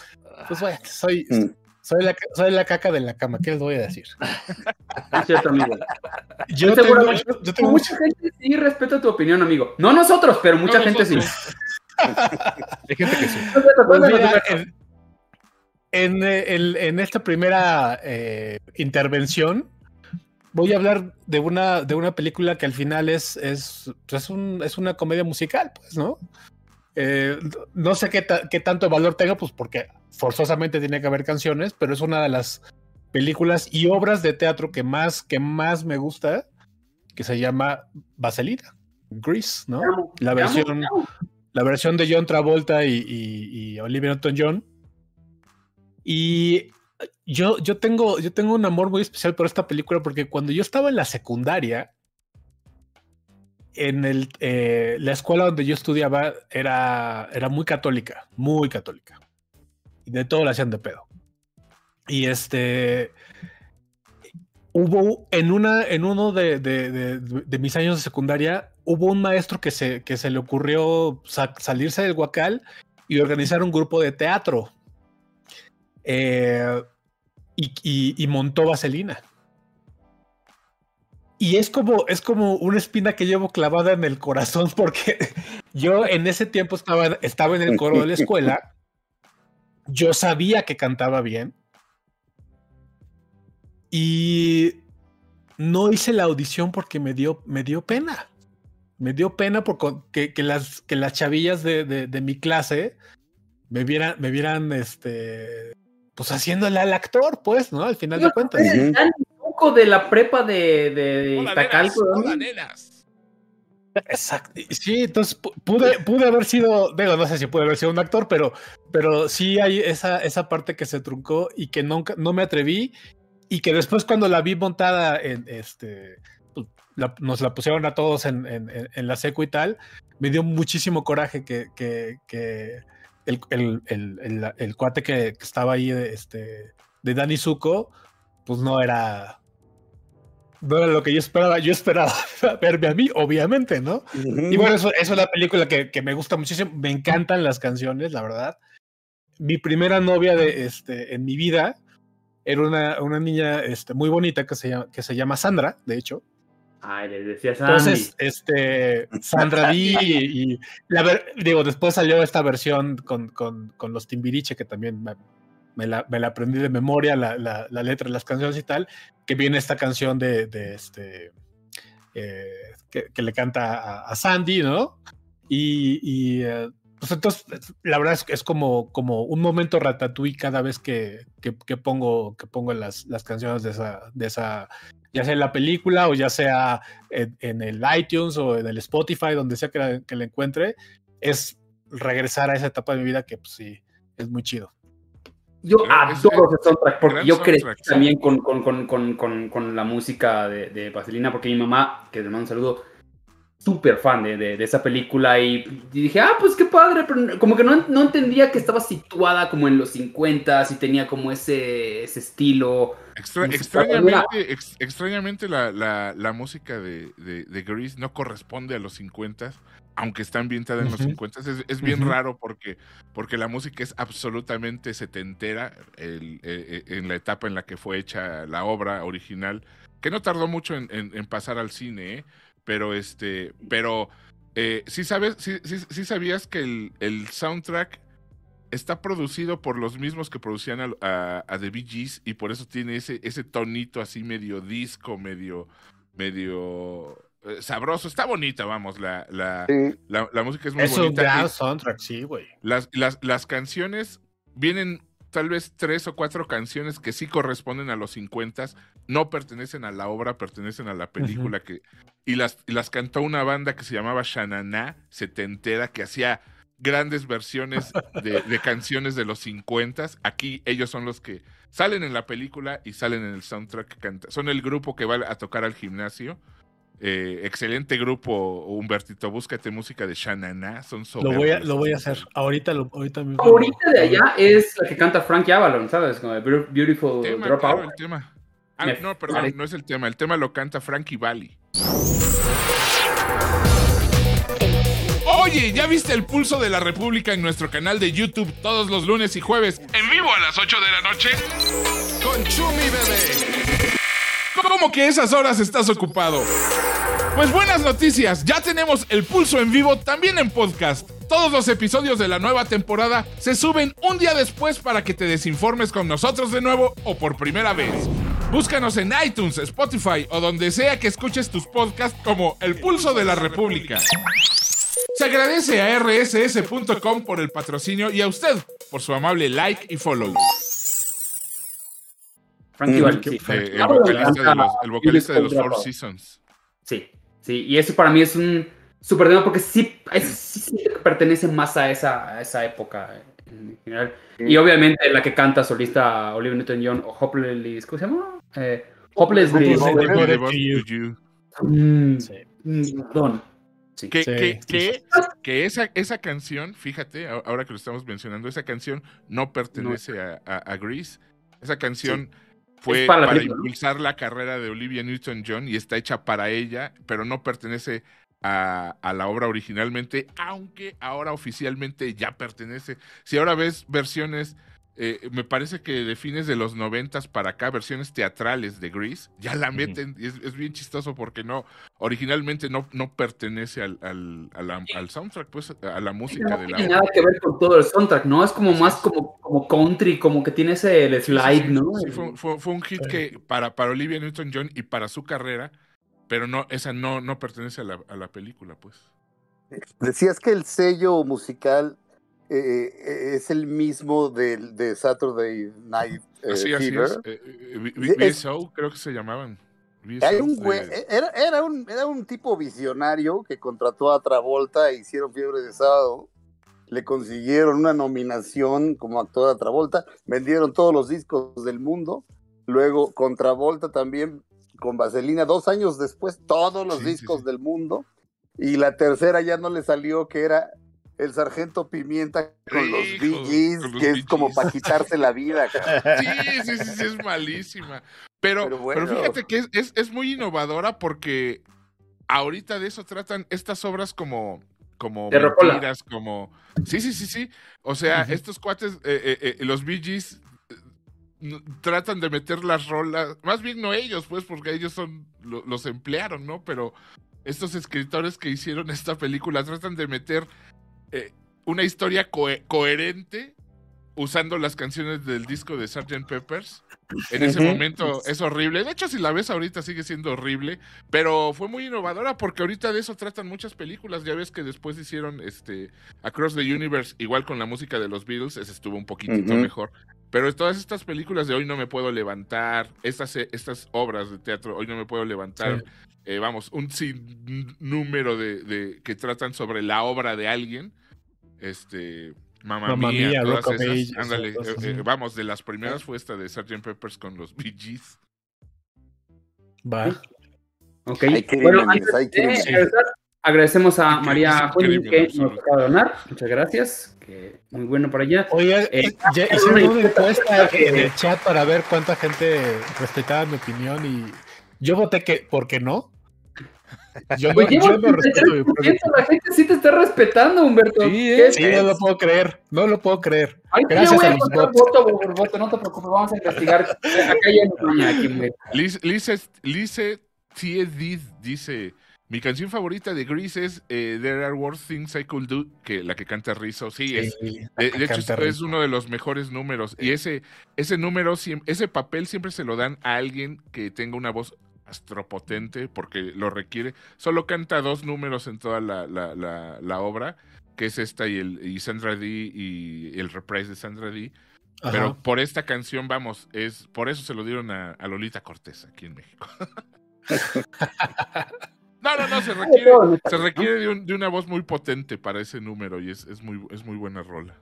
pues bueno, soy, Mm. soy, la, soy la caca de la cama, ¿qué les voy a decir? Es cierto, amigo. Yo Yo tengo, seguramente- yo, yo tengo Mucha gente sí respeta tu opinión, amigo. No nosotros, pero mucha No gente sí. Hay gente que sí. Pues mira, en, en, eh, el- en esta primera eh, intervención voy a hablar de una, de una película que al final es, es, pues, es, un- es una comedia musical, pues, ¿no? Eh, no sé qué, ta- qué tanto valor tenga, pues porque forzosamente tiene que haber canciones, pero es una de las películas y obras de teatro que más, que más me gusta, que se llama Vaselina, Grease, ¿no? La versión, la versión de John Travolta y, y, y Olivia Newton-John. Y yo, yo, tengo, yo tengo un amor muy especial por esta película porque cuando yo estaba en la secundaria, en el, eh, la escuela donde yo estudiaba era, era muy católica, muy católica. Y de todo la hacían de pedo. Y este... Hubo en una, en uno de, de- mis años de secundaria, hubo un maestro que se, que se le ocurrió sa- salirse del guacal y organizar un grupo de teatro. Eh, y, montó Vaselina. Y es como, es como una espina que llevo clavada en el corazón porque yo en ese tiempo estaba, estaba en el coro de la escuela. Yo sabía que cantaba bien. Y no hice la audición porque me dio, me dio pena. Me dio pena porque que las, que las chavillas de- de mi clase me vieran, me vieran este, pues haciéndole al actor, pues, ¿no? Al final de cuentas. Dani Zuko de la prepa de, de, de Hola, Iztacalco, nenas, ¿no? hola, nenas. Exacto. Sí, entonces pu- pude, pude haber sido, digo, no sé si pude haber sido un actor, pero, pero sí hay esa, esa parte que se truncó y que nunca, no me atreví y que después cuando la vi montada en este, pues, la- nos la pusieron a todos en, en- en- en la seco y tal, me dio muchísimo coraje que, que, que el, el, el, el- cuate que, que estaba ahí de, este, de Danny Zuko, pues no era... No era lo que yo esperaba. Yo esperaba verme a mí, obviamente, ¿no? Y bueno, eso, eso es la película que, que me gusta muchísimo. Me encantan las canciones, la verdad. Mi primera novia de, este, en mi vida era una, una niña este, muy bonita que se, llama, que se llama Sandra, de hecho. Ay, les decía Sandy. Entonces, este, Sandra D y, y la ver- digo, después salió esta versión con, con, con los Timbiriche, que también me, me la, me la aprendí de memoria, la, la, la letra de las canciones y tal, que viene esta canción de, de este, eh, que, que le canta a, a Sandy, ¿no? Y, y, eh, pues entonces, la verdad es que es como, como un momento ratatouille cada vez que, que, que pongo, que pongo las, las canciones de esa, de esa, ya sea en la película o ya sea en, en el iTunes o en el Spotify, donde sea que la, que la encuentre, es regresar a esa etapa de mi vida que pues sí, es muy chido. Yo adoro ese soundtrack porque yo crecí también con, con, con, con, con, con la música de, de Vaselina, porque mi mamá, que le mando un saludo, súper fan de, de, de esa película y, y dije, ah, pues qué padre, pero como que no, no entendía que estaba situada como en los 50 y tenía como ese, ese estilo. Extra- extrañamente, ex- extrañamente la, la- la música de, de, de Grease no corresponde a los 50, aunque está ambientada en los Ujú. 50. Es, es bien raro porque, porque la música es absolutamente setentera el- eh, eh, en la etapa en la que fue hecha la obra original, que no tardó mucho en, en- en pasar al cine, ¿eh? Pero este, pero eh, sí sabes, sí, sí- sí sabías que el, el soundtrack está producido por los mismos que producían a, a- a The Bee Gees y por eso tiene ese, ese tonito así medio disco, medio, medio eh, sabroso. Está bonita, vamos, la, la, Sí. la, la música es muy Es un bonita. gran y soundtrack, sí, güey. las, las, las canciones vienen tal vez tres o cuatro canciones que sí corresponden a los 50, no pertenecen a la obra, pertenecen a la película que y las, y las cantó una banda que se llamaba Shanana, setentera, que hacía grandes versiones de, de canciones de los 50. Aquí ellos son los que salen en la película y salen en el soundtrack que canta. Son el grupo que va a tocar al gimnasio Eh, excelente grupo, Humbertito, búscate música de Shanana, son Lo voy a, lo voy a hacer. Ahorita, lo, ahorita mismo. favorita de allá es la que canta Frankie Avalon, ¿sabes? Como Beau- Beautiful Tema, Dropout. claro, el tema. Ah, no, perdón, no es el tema. El tema lo canta Frankie Valli. Oye, ¿ya viste el pulso de la República en nuestro canal de YouTube todos los lunes y jueves en vivo a las 8 de la noche? Con Chumi Bebé. ¿Cómo que esas horas estás ocupado? Pues buenas noticias, ya tenemos el pulso en vivo también en podcast. Todos los episodios de la nueva temporada se suben un día después para que te desinformes con nosotros de nuevo o por primera vez. Búscanos en iTunes, Spotify o donde sea que escuches tus podcasts como El Pulso de la República. Se agradece a rss.com por el patrocinio y a usted por su amable like y follow. Frankie Mm, Valli, sí. Eh, el, vocalista de los, el vocalista de los Four. Seasons. Sí, sí, y eso para mí es un súper tema porque sí, es- sí pertenece más a esa, a esa época en general. Y obviamente la que canta solista Olivia Newton-John o Hopelessly, ¿cómo se llama? Eh, to You. Mm, Sí. mm, perdón. Sí. Que, Sí, que, sí, que, que esa, esa canción, fíjate, ahora que lo estamos mencionando, esa canción no pertenece a, a, a Grease. Esa canción fue para para, ¿no? impulsar la carrera de Olivia Newton-John y está hecha para ella, pero no pertenece a, a la obra originalmente, aunque ahora oficialmente ya pertenece. Si ahora ves versiones, eh, me parece que de fines de los noventas para acá, versiones teatrales de Grease, ya la meten, y es, es bien chistoso porque no, originalmente no, no pertenece al, al, al soundtrack, pues a la música No de la tiene obra. nada que ver con todo el soundtrack, ¿no? Es como más como, como country, como que tiene ese el sí, slide, sí, ¿no? sí, fue, fue- fue un hit que para, para Olivia Newton-John y para su carrera, pero no, esa no, no pertenece a la, a la película, pues. Decías que el sello musical eh, eh, es el mismo del de Saturday Night eh, Así, así Fever. es. Eh, VSO, creo que se llamaban. Hay un güey, era, era, un, era un tipo visionario que contrató a Travolta e hicieron Fiebre de Sábado. Le consiguieron una nominación como actor a Travolta. Vendieron todos los discos del mundo. Luego con Travolta también, con Vaselina, dos años después, todos los Sí, discos sí. del mundo. Y la tercera ya no le salió, que era El Sargento Pimienta con los Hijo, los que es como para quitarse la vida. Sí, sí, sí, sí, es malísima. Pero, Pero fíjate que es, es, es muy innovadora porque ahorita de eso tratan estas obras como, como De rocola. mentiras, como... Sí, sí, sí, sí. O sea, estos cuates, eh, eh, eh, los Bee Gees, tratan de meter las rolas, más bien no ellos, pues, porque ellos son, lo- los emplearon, ¿no? Pero estos escritores que hicieron esta película tratan de meter una historia cohe- coherente usando las canciones del disco de Sgt. Peppers. En ese Ujú. momento es horrible. De hecho, si la ves ahorita sigue siendo horrible, pero fue muy innovadora porque ahorita de eso tratan muchas películas. Ya ves que después hicieron este Across the Universe, igual con la música de los Beatles, ese estuvo un poquitito mejor. Pero todas estas películas de Hoy no me puedo levantar, estas, estas obras de teatro, Hoy no me puedo levantar, Sí. eh, vamos, un sinnúmero de, de que tratan sobre la obra de alguien. Este, Mamma, Mamma Mía, Mía, todas Rock of esas. Ages, Ándale, eh, eh, vamos, de las primeras fue esta de Sgt. Peppers con los Bee Gees. Va. Ok. Hay Bueno, antes hay de crímenes. regresar, agradecemos a Hay María Junín que nos acaba de donar. Muchas gracias. Que muy bueno para allá. Oye, Eh, ya una hicieron una encuesta. encuesta en el chat para ver cuánta gente respetaba mi opinión y yo voté que porque no. Yo, llevo yo no respeto mi 83%, la gente sí te está respetando, Humberto. Sí, ¿Qué es- Sí, no lo puedo creer, no lo puedo creer. Gracias yo voy a a los contar bots. voto por voto, no te preocupes, vamos a investigar. Acá ya no aquí. Liz, dice: Mi canción favorita de Grease es eh, There Are Worse Things I Could Do, que la que canta Rizzo. Sí, es, Sí, de, de hecho es, uno de los mejores números. Y ese, ese número, ese papel siempre se lo dan a alguien que tenga una voz astropotente, porque lo requiere. Solo canta dos números en toda la, la- la- la obra, que es esta y, el, y Sandra Dee y el reprise de Sandra Dee. Ajá. Pero por esta canción, vamos, es por eso se lo dieron a, a Lolita Cortés aquí en México. no, no, no, se requiere, se requiere de, un- de una voz muy potente para ese número y es, es muy, es muy buena rola.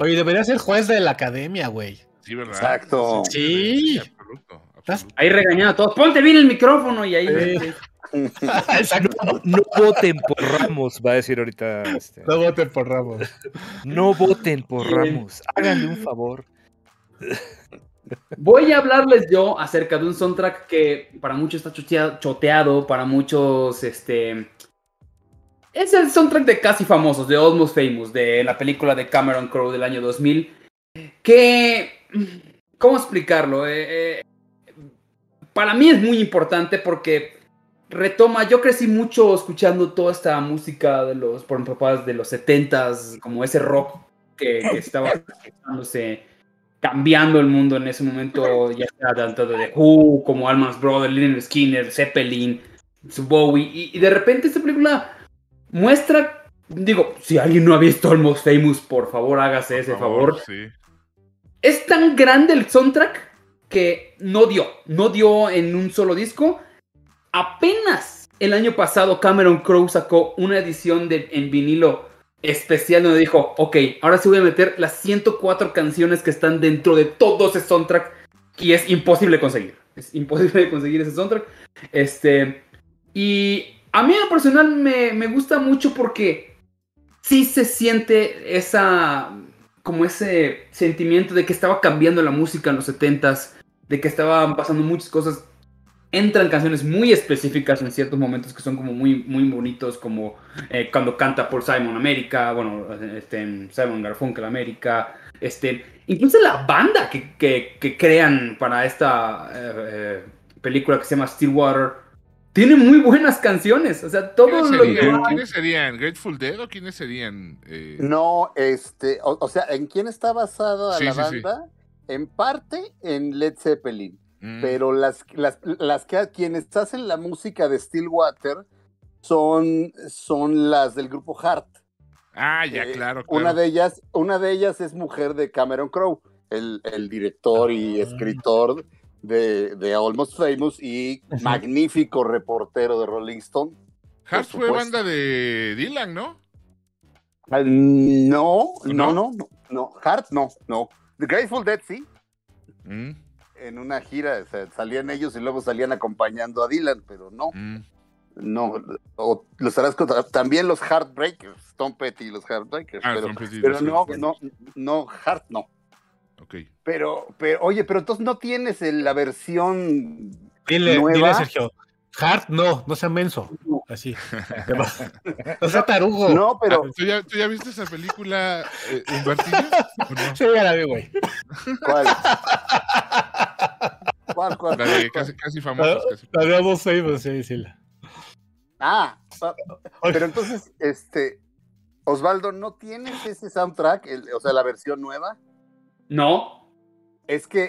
Oye, debería ser juez de la academia, güey. Sí, ¿verdad? Exacto. Sí. absoluto, Estás-. Ahí regañando a todos. Ponte bien el micrófono y ahí. Exacto. No, no voten por Ramos, va a decir ahorita. este, No voten por Ramos. no voten por. Ramos. Háganle un favor. Voy a hablarles yo acerca de un soundtrack que para muchos está chotea- choteado, para muchos, este... Es el soundtrack de Casi Famosos, de Almost Famous, de la película de Cameron Crowe del año 2000, que... ¿Cómo explicarlo? Eh, eh, para mí es muy importante porque retoma, yo crecí mucho escuchando toda esta música de los, por ejemplo, papás de los 70s, como ese rock que, que estaba cambiando el mundo en ese momento, ya sea tanto de The Who, como Alman's Brother, Lynyrd Skinner, Zeppelin, Bowie, y, y de repente esta película muestra, digo, si alguien no ha visto Almost Famous, por favor hágase ese favor. Sí. Es tan grande el soundtrack que no dio, no dio en un solo disco. Apenas el año pasado Cameron Crowe sacó una edición de, en vinilo especial donde dijo, ok, ahora sí voy a meter las 104 canciones que están dentro de todo ese soundtrack y es imposible conseguir. Es imposible conseguir ese soundtrack. Este, y a mí en personal me, me gusta mucho porque sí se siente esa, como ese sentimiento de que estaba cambiando la música en los 70s, de que estaban pasando muchas cosas. Entran canciones muy específicas en ciertos momentos que son como muy, muy bonitos, como eh, cuando canta por Simon América, bueno, este, Simon Garfunkel América, este, incluso la banda que, que- que crean para esta eh, eh, película que se llama Stillwater, tiene muy buenas canciones, o sea, todo ¿Quiénes lo que serían? va- ¿Quiénes serían? ¿Grateful Dead o quiénes serían? Eh, No, este, o, o sea, ¿en quién está basada Sí, la sí, sí. En parte en Led Zeppelin, mm, pero las, las, las que quienes hacen la música de Stillwater son, son las del grupo Heart. Ah, ya, Eh, claro, claro. Una de ellas, una de ellas es mujer de Cameron Crowe, el, el director y Ah. escritor de, de Almost Famous y magnífico reportero de Rolling Stone. Heart por fue banda de Dylan, ¿no? Ah, No, ¿No? no, no, no, no, Heart no, no. The Grateful Dead sí, Mm, en una gira o sea, salían ellos y luego salían acompañando a Dylan, pero no, mm. no. O los harás contra- también los Heartbreakers, Tom Petty y los Heartbreakers, Ah, pero, Petty, no, no, no, Heart no. Ok. Pero, pero, oye, pero entonces no tienes el- la versión Dile, nueva. dile, Sergio. Hart, no, no sea menso. Así. No sea tarugo. No, pero Ah, ¿Tú, ya, tú ya viste esa película, eh, no? Sí, ya la vi, güey. ¿cuál? ¿Cuál, cuál, La de casi, casi famosos. Casi. La de Almost Famous, sí, sí. Ah, ah, pero entonces, este, Osvaldo, ¿no tienes ese soundtrack, el- o sea, la versión nueva? No, Es que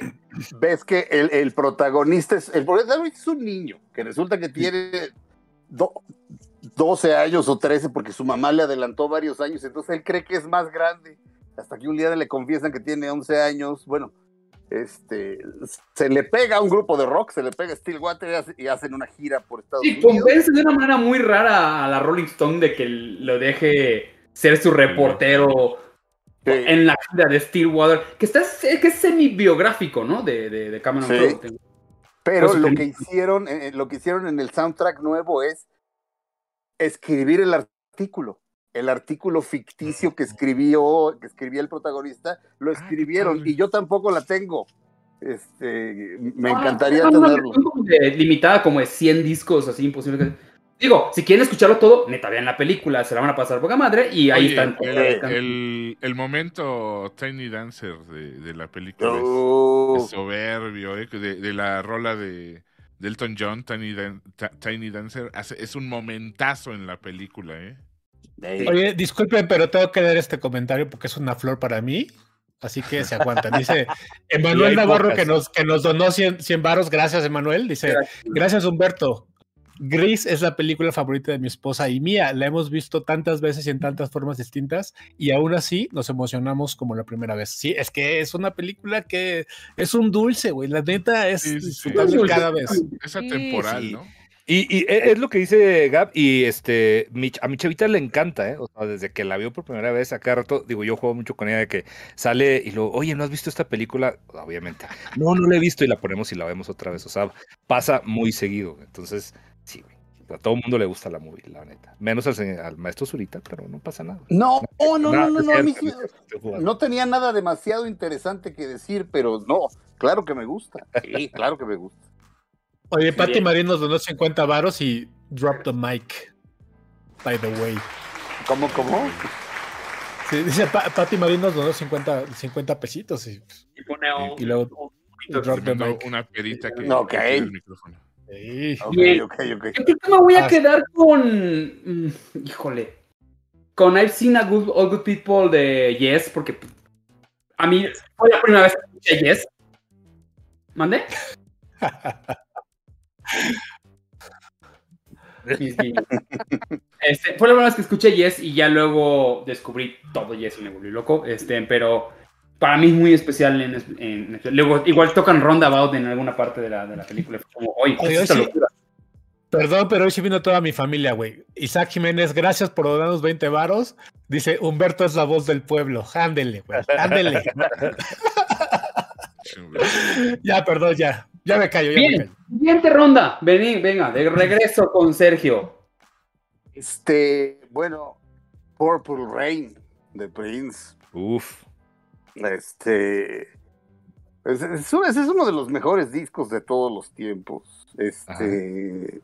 ves que el, el protagonista es, el protagonista es un niño que resulta que tiene do- 12 años o 13 porque su mamá le adelantó varios años, entonces él cree que es más grande. Hasta que un día le confiesan que tiene 11 años. Bueno, este, se le pega a un grupo de rock, se le pega a Stillwater y hace- y hacen una gira por Estados Sí, Unidos. convence de una manera muy rara a la Rolling Stone de que lo deje ser su reportero Sí. en la gira de Stillwater, que, está, que es semi-biográfico, ¿no? De, de, de Cameron Sí. Crowe. Pero lo que hicieron, eh, lo que hicieron en el soundtrack nuevo es escribir el artículo. El artículo ficticio que escribió, que escribía el protagonista, lo Ah, escribieron y yo tampoco la tengo. Este, me no, encantaría una tenerlo. limitada como de 100 discos, así imposible que... Digo, si quieren escucharlo todo, neta, vean la película, se la van a pasar poca madre y ahí Oye, están. el, el- el momento Tiny Dancer de, de la película es- Oh, es, soberbio, ¿eh? de, de la rola de, de Elton John, Tiny, Dan- Ta- Tiny Dancer, hace- es un momentazo en la película. ¿eh? Oye, disculpen, pero tengo que dar este comentario porque es una flor para mí. Así que se aguantan. Dice Emanuel Navarro pocas. que nos, que nos donó 100, 100 varos. Gracias, Emanuel. Dice, gracias, Humberto. Gris es la película favorita de mi esposa y mía. La hemos visto tantas veces y en tantas formas distintas y aún así nos emocionamos como la primera vez. Sí, es que es una película que es un dulce, güey. La neta es Sí, sí, sí. disfrutable cada vez. Es atemporal, sí. ¿no? Y, y e- es lo que dice Gab, y este, a mi chavita le encanta, ¿eh? O sea, desde que la vio por primera vez, a cada rato, digo, yo juego mucho con ella de que sale y luego, oye, ¿no has visto esta película? Obviamente, no, no la he visto y la ponemos y la vemos otra vez, o sea, pasa muy seguido, entonces. A todo el mundo le gusta la movie, la neta. Menos al, al maestro Zurita, pero no pasa nada. No, no, no, no, no, no, mí no no tenía nada demasiado interesante que decir, pero no, claro que me gusta. Sí, claro que me gusta. Oye, Pati. Marín nos donó 50 varos y drop the mic. By the way. ¿Cómo, cómo? Sí, dice Pa- Pati Marín nos donó 50, 50 pesitos y, Y pone un- y luego un- drop the mic. una perita que tiene el micrófono. Sí. Ok, Bien. ok, ok. Yo creo que me voy a Ah. quedar con. mm, híjole. Con I've seen a good, all good people de Yes, porque a mí fue la primera vez que escuché Yes. Guiños. Este, fue la primera vez que escuché Yes y ya luego descubrí todo Yes y me volví loco. Este, pero para mí es muy especial. En, en- luego, igual tocan Roundabout en alguna parte de la, de la película. Como, oye, ¿qué es Oye, esta sí. locura? Perdón, pero hoy sí vino toda mi familia, güey. Isaac Jiménez, gracias por donarnos 20 varos. Dice, Humberto es la voz del pueblo. Ándele, güey. Ándele. ya, perdón, ya. Ya me callo, ya me Bien, callo. siguiente ronda. Vení, venga, de regreso con Sergio. Este, bueno, Purple Rain de Prince. Uf. Este. Es, es uno- ese es uno de los mejores discos de todos los tiempos. Este.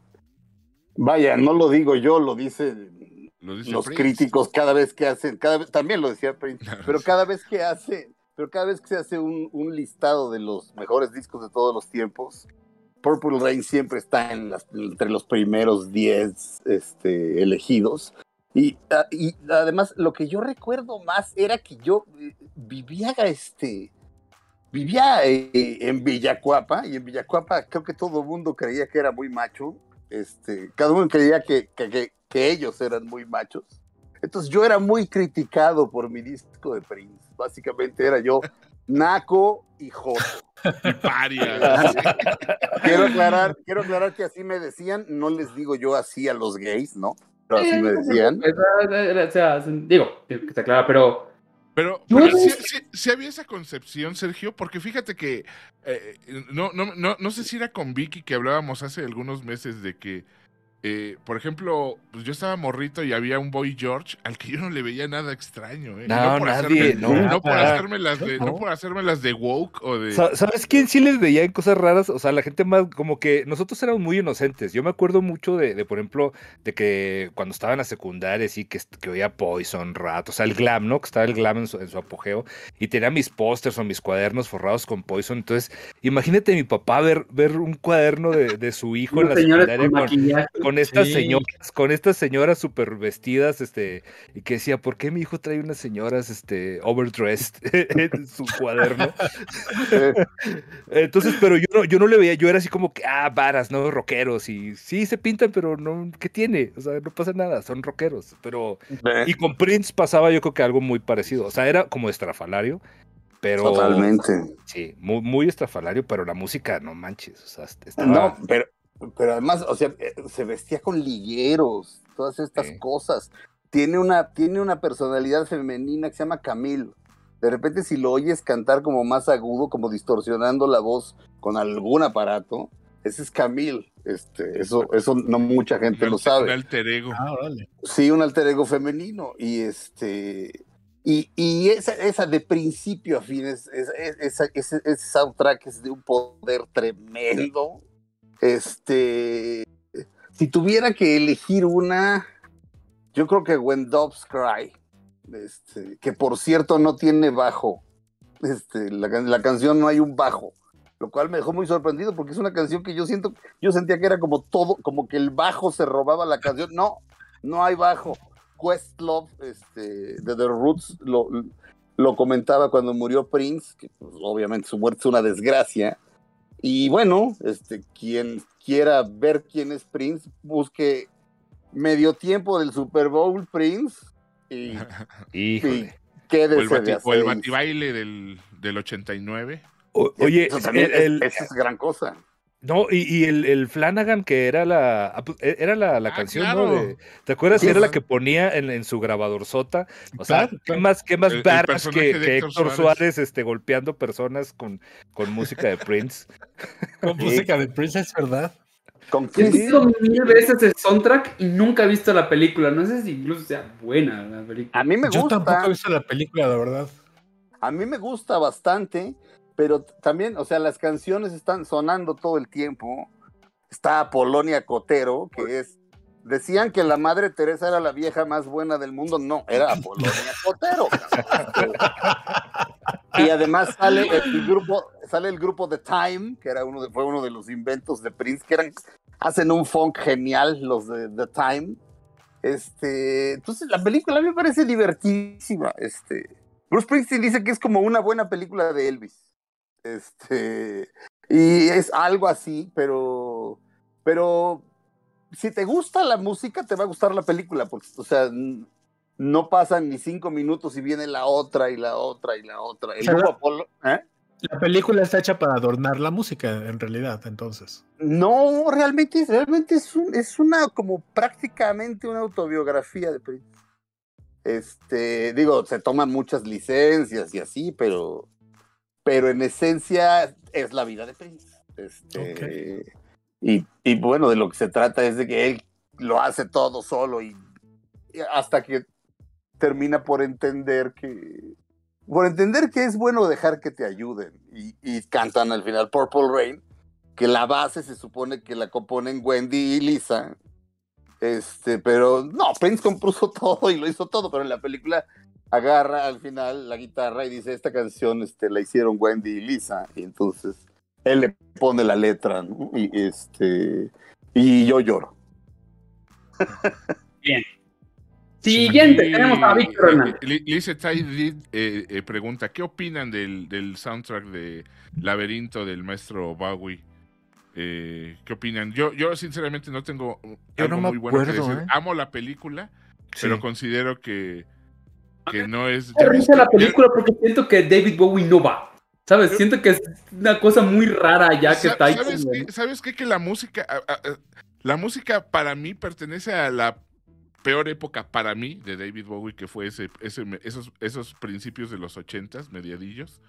Vaya, no lo digo yo, lo dicen Lo dice los Prince. críticos cada vez que hacen, cada vez, también lo decía Prince, Claro. pero cada vez que hace, pero cada vez que se hace un, un listado de los mejores discos de todos los tiempos, Purple Rain siempre está en las- entre los primeros 10 este, elegidos. Y, ah, y además, lo que yo recuerdo más era que yo eh, vivía este. Vivía eh, en Villacuapa, y en Villacuapa creo que todo el mundo creía que era muy macho. Este, cada uno creía que, que, que- que ellos eran muy machos. Entonces yo era muy criticado por mi disco de Prince. Básicamente era yo naco y joto. Y paria. Quiero aclarar, quiero aclarar que así me decían, no les digo yo así a los gays, ¿no? Pero así me decían. O sea, digo, que está claro, pero Pero, pero sí había esa concepción, Sergio, porque fíjate que eh, no, no, no, no sé si era con Vicky que hablábamos hace algunos meses de que, eh, por ejemplo, pues yo estaba morrito y había un Boy George al que yo no le veía nada extraño, ¿eh? No, por nadie, hacerme- no. no por hacerme las de, no No. por hacerme las de woke o de Sa- ¿Sabes quién sí les veía en cosas raras? O sea, la gente más, como que nosotros éramos muy inocentes. Yo me acuerdo mucho de, de, por ejemplo, de que cuando estaba en la secundaria, sí, que, que oía Poison, Rat, o sea, el glam, ¿no? Que estaba el glam en su, en su apogeo. Y tenía mis pósters o mis cuadernos forrados con Poison. Entonces, imagínate mi papá ver, ver un cuaderno de, de su hijo en la secundaria con con, maquillaje. Con estas Sí. señoras, con estas señoras súper vestidas, este, y que decía, ¿por qué mi hijo trae unas señoras, este, overdressed en su cuaderno? Entonces, pero yo no, yo no le veía, yo era así como que, ah, varas, ¿no? Rockeros, y sí se pintan, pero no, ¿qué tiene? O sea, no pasa nada, son rockeros, pero... Y con Prince pasaba yo creo que algo muy parecido, o sea, era como estrafalario, pero... Totalmente. Sí, muy, muy estrafalario, pero la música, no manches, o sea, estaba... No, pero, pero además, o sea, eh, se vestía con ligueros, todas estas Sí. cosas. Tiene una, tiene una personalidad femenina que se llama Camille. De repente, si lo oyes cantar como más agudo, como distorsionando la voz con algún aparato, ese es Camille. Este, eso, eso no mucha gente un lo alter- un sabe. alter ego. Ah, órale. Sí, un alter ego femenino. Y este. Y, y esa, esa de principio a fin, es, es- es- ese soundtrack es de un poder tremendo. Este. Si tuviera que elegir una, yo creo que When Doves Cry. Este, que por cierto no tiene bajo. Este, la, can- la canción no hay un bajo. Lo cual me dejó muy sorprendido porque es una canción que yo siento, yo sentía que era como todo, como que el bajo se robaba la canción. No, no hay bajo. Questlove, este, de The Roots, lo, lo comentaba cuando murió Prince, que pues, obviamente su muerte es una desgracia. Y bueno, este, quien quiera ver quién es Prince, busque medio tiempo del Super Bowl Prince y, y O el, quédese bati- de a o el batibaile del, del 89. O- oye, Eso también el- el- es, eso es gran cosa. No, y, y el, el Flanagan que era la, ah, pues, e- era la, la Ah, canción, claro. ¿no? De- ¿Te acuerdas? Sí, era la que ponía en, en su grabador sota. O sea, Claro, ¿qué más, qué más El- que, Héctor Suárez. Suárez, este, golpeando personas con, con música de Prince? Con música de Prince, es verdad. ¿Con Yo he visto mil veces el soundtrack y nunca he visto la película. No sé si incluso sea buena la película. A mí me Yo tampoco gusta. he visto la película, la verdad. A mí me gusta bastante, pero también, o sea, las canciones están sonando todo el tiempo. Está Polonia Cotero, que es. Decían que la madre Teresa era la vieja más buena del mundo. No, era Polonia Cotero. y además sale el grupo, sale el grupo The Time, que era uno de, fue uno de los inventos de Prince, que eran, hacen un funk genial los de The Time. Este, entonces la película a mí me parece divertidísima. Este, Bruce Springsteen dice que es como una buena película de Elvis. Este, y es algo así, pero, pero si te gusta la música, te va a gustar la película, porque, o sea, no pasan ni cinco minutos y viene la otra y la otra y la otra. El O sea, grupo Apolo- ¿eh? La película está hecha para adornar la música, en realidad, entonces. No, realmente, realmente es, un, es una como prácticamente una autobiografía de Prince. Este, digo, se toman muchas licencias y así, pero, pero en esencia es la vida de Prince. Este, y, y bueno, de lo que se trata es de que él lo hace todo solo y, y hasta que termina por entender que por entender que es bueno dejar que te ayuden y, y cantan al final Purple Rain que la base se supone que la componen Wendy y Lisa. Este, pero no, Prince compuso todo y lo hizo todo, pero en la película agarra al final la guitarra y dice, esta canción este, la hicieron Wendy y Lisa, y entonces él le pone la letra, ¿no? Y, este, y yo lloro. Siguiente, Y- tenemos a Víctor Hernández. Li- Lisa Taidid eh, eh, pregunta, ¿qué opinan del, del soundtrack de Laberinto del maestro Bowie? Eh, ¿Qué opinan? Yo, yo sinceramente no tengo Yo algo no me muy bueno que decir. ¿eh? Amo la película, Sí. pero considero que, que no es... Ya ves la película porque siento que David Bowie no va. ¿Sabes? Siento que es una cosa muy rara ya que Sa- está ahí. ¿Sabes qué? ¿Sabes qué? Que la música, a- a- a- la música para mí pertenece a la peor época para mí de David Bowie, que fue ese, ese- esos, esos principios de los ochentas, mediadillos.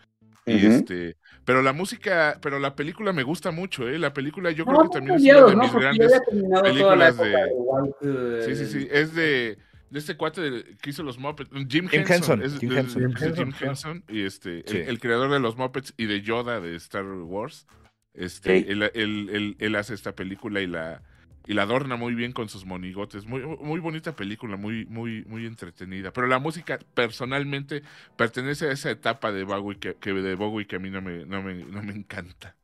Y Ujú. este, pero la música, pero la película me gusta mucho, ¿eh? La película yo No, creo que también es una de ¿no? mis Porque grandes. películas de- eh, Sí, sí, sí. Es de, de este cuate de- que hizo los Muppets. Jim, Jim Henson. Henson, es- Jim es- Henson. es Jim Jim Henson. Y este, Sí. el, el creador de los Muppets y de Yoda de Star Wars. Este, Ok. él, él- él- él hace esta película y la, y la adorna muy bien con sus monigotes. Muy, muy bonita película, muy, muy, muy entretenida. Pero la música personalmente pertenece a esa etapa de Bowie que, que- de Bowie que a mí no me, no me, no me encanta.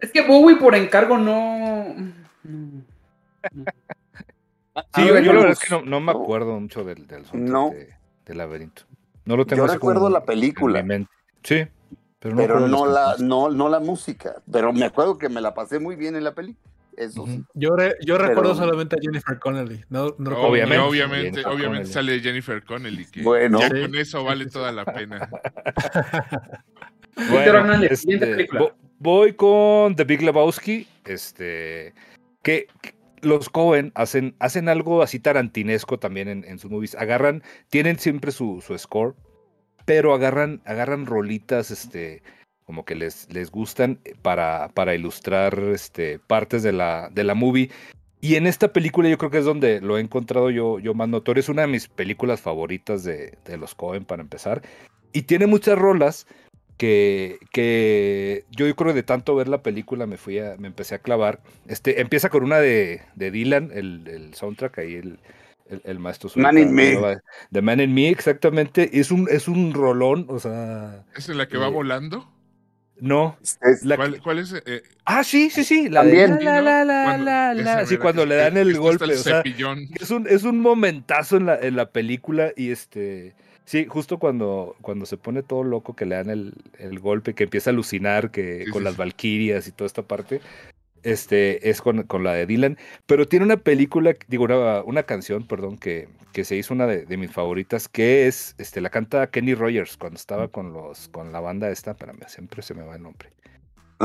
Es que Bowie por encargo no. no. Sí, ver, yo la verdad es que no, no me acuerdo mucho del, del No. de, de Laberinto. No lo tengo Yo recuerdo la película. Sí, pero no, pero la, no, no la música. Pero me acuerdo que me la pasé muy bien en la peli. Eso sí. Ujú. Yo, re- yo recuerdo solamente a Jennifer Connelly. No, no recuerdo- Obviamente. Obviamente, Jennifer obviamente Connelly. sale Jennifer Connelly. Que Bueno. ya Sí. con eso vale toda la pena. Este, película. vo- voy con The Big Lebowski. Este, que, que los Cohen hacen, hacen algo así tarantinesco también en, en sus movies. Agarran, tienen siempre su, su score, pero agarran, agarran rolitas, este, como que les, les gustan para, para ilustrar este, partes de la, de la movie. Y en esta película yo creo que es donde lo he encontrado yo, yo más notorio. Es una de mis películas favoritas de, de los Cohen para empezar. Y tiene muchas rolas que, que yo creo de tanto ver la película me fui a, me empecé a clavar. Este, empieza con una de, de Dylan, el, el soundtrack ahí, el, el, el maestro Man in Me. The Man in Me, exactamente. Es un, es un rolón, o sea, ¿Es en la que va Eh, volando? no. Es- La- ¿Cuál, cuál es? eh, ah, sí, sí, sí. La También. de la, la, la, Cuando- la, esa la. Sí, mera cuando que- le dan que el golpe, o sea, es un, es un momentazo en la, en la película y este... Sí, justo cuando, cuando se pone todo loco que le dan el, el golpe, que empieza a alucinar que Sí, con sí, las sí. valquirias y toda esta parte, este, es con, con la de Dylan. Pero tiene una película, digo, una, una canción, perdón, que, que se hizo una de, de mis favoritas, que es, este, la canta Kenny Rogers cuando estaba con los, con la banda esta, espérame, siempre se me va el nombre.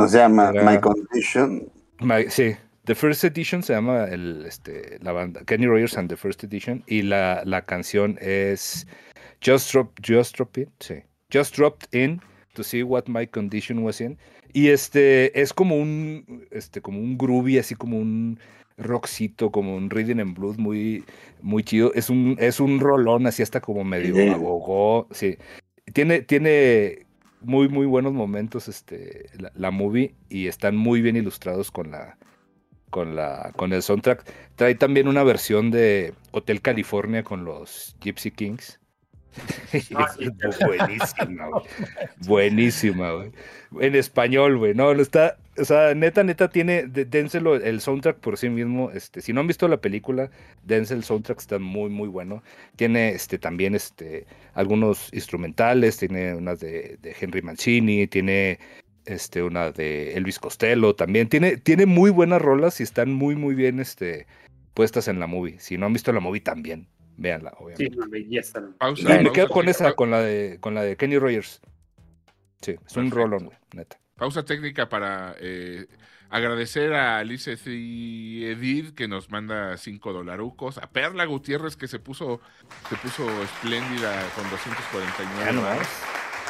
se llama Era- My Condition. My- sí, The First Edition se llama el, este, la banda, Kenny Rogers and The First Edition, y la, la canción es Just Drop, Just Drop It, sí, Just Dropped In to see what my condition was in. Y este es como un, este, como un groovy, así como un rockcito, como un rhythm and blues muy, muy chido. Es un, es un rolón así hasta como medio Sí. agogó, sí. Tiene, tiene muy, muy buenos momentos este, la, la movie y están muy bien ilustrados con la, con la, con el soundtrack. Trae también una versión de Hotel California con los Gypsy Kings. Buenísima, güey. Buenísima, güey. En español, güey. No, está. O sea, neta, neta, tiene. Dénselo el soundtrack por sí mismo. Este, si no han visto la película, dense el soundtrack, está muy, muy bueno. Tiene este también este algunos instrumentales, tiene unas de, de Henry Mancini, tiene este, una de Elvis Costello también. Tiene, tiene muy buenas rolas y están muy, muy bien este, puestas en la movie. Si no han visto la movie, también. Véanla, Sí, obviamente. una belleza. Pausa, me pausa quedo con técnica, esa, con la de, con la de Kenny Rogers. Sí, es un Perfecto. rolón, güey, neta. pausa técnica para eh, agradecer a y Edith que nos manda 5 dolarucos, a Perla Gutiérrez que se puso, se puso espléndida con 249 Ya no varos,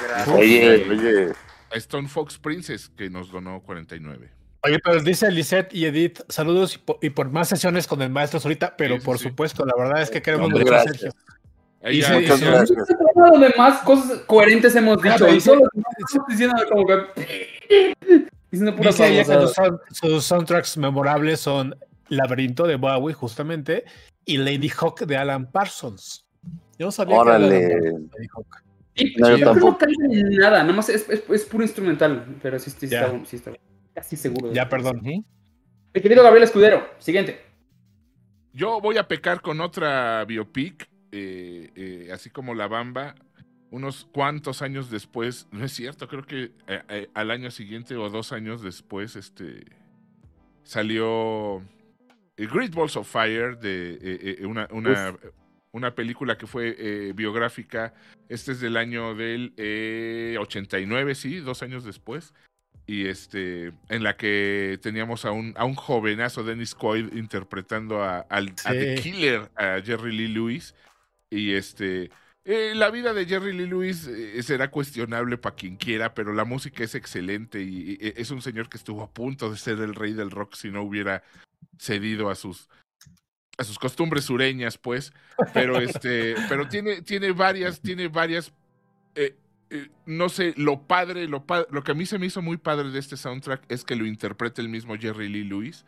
Gracias. Oye, oye. a Stone Fox Princess que nos donó 49. Oye, pero dice Lisette y Edith, saludos y por, y por más sesiones con el maestro ahorita, pero Sí, sí, por sí. supuesto, la verdad es que queremos Hombre, mucho a gracias. Sergio. Ahí Y sí, Muchas sí, gracias. Donde más cosas coherentes hemos dicho. y dice- solo estamos diciendo como que. Diciendo Dice ella que sus, soundtracks memorables son Laberinto de Bowie, justamente, y Lady Hawk de Alan Parsons. Yo no sabía que era Órale. Alan Parsons, Lady Hawk. Sí, No, yo yo creo que no tampoco. nada, nada más es, es, es puro instrumental. Pero sí, sí, está, sí está casi seguro. de Ya, perdón. Mi querido Gabriel Escudero, siguiente. Yo voy a pecar con otra biopic, eh, eh, así como La Bamba, unos cuantos años después, no es cierto, creo que eh, eh, al año siguiente o dos años después, este salió eh, Great Balls of Fire, de eh, eh, una, una, una película que fue eh, biográfica. Este es del año del eh, 89, sí, dos años después. Y este, en la que teníamos a un, a un jovenazo, Dennis Quaid, interpretando a, The. Killer, a Jerry Lee Lewis. Y este, eh, la vida de Jerry Lee Lewis eh, será cuestionable para quien quiera, pero la música es excelente y, y es un señor que estuvo a punto de ser el rey del rock si no hubiera cedido a sus a sus costumbres sureñas, pues. Pero este, pero tiene tiene varias tiene varias eh, eh, no sé, lo padre, lo, pa- lo que a mí se me hizo muy padre de este soundtrack es que lo interpreta el mismo Jerry Lee Lewis,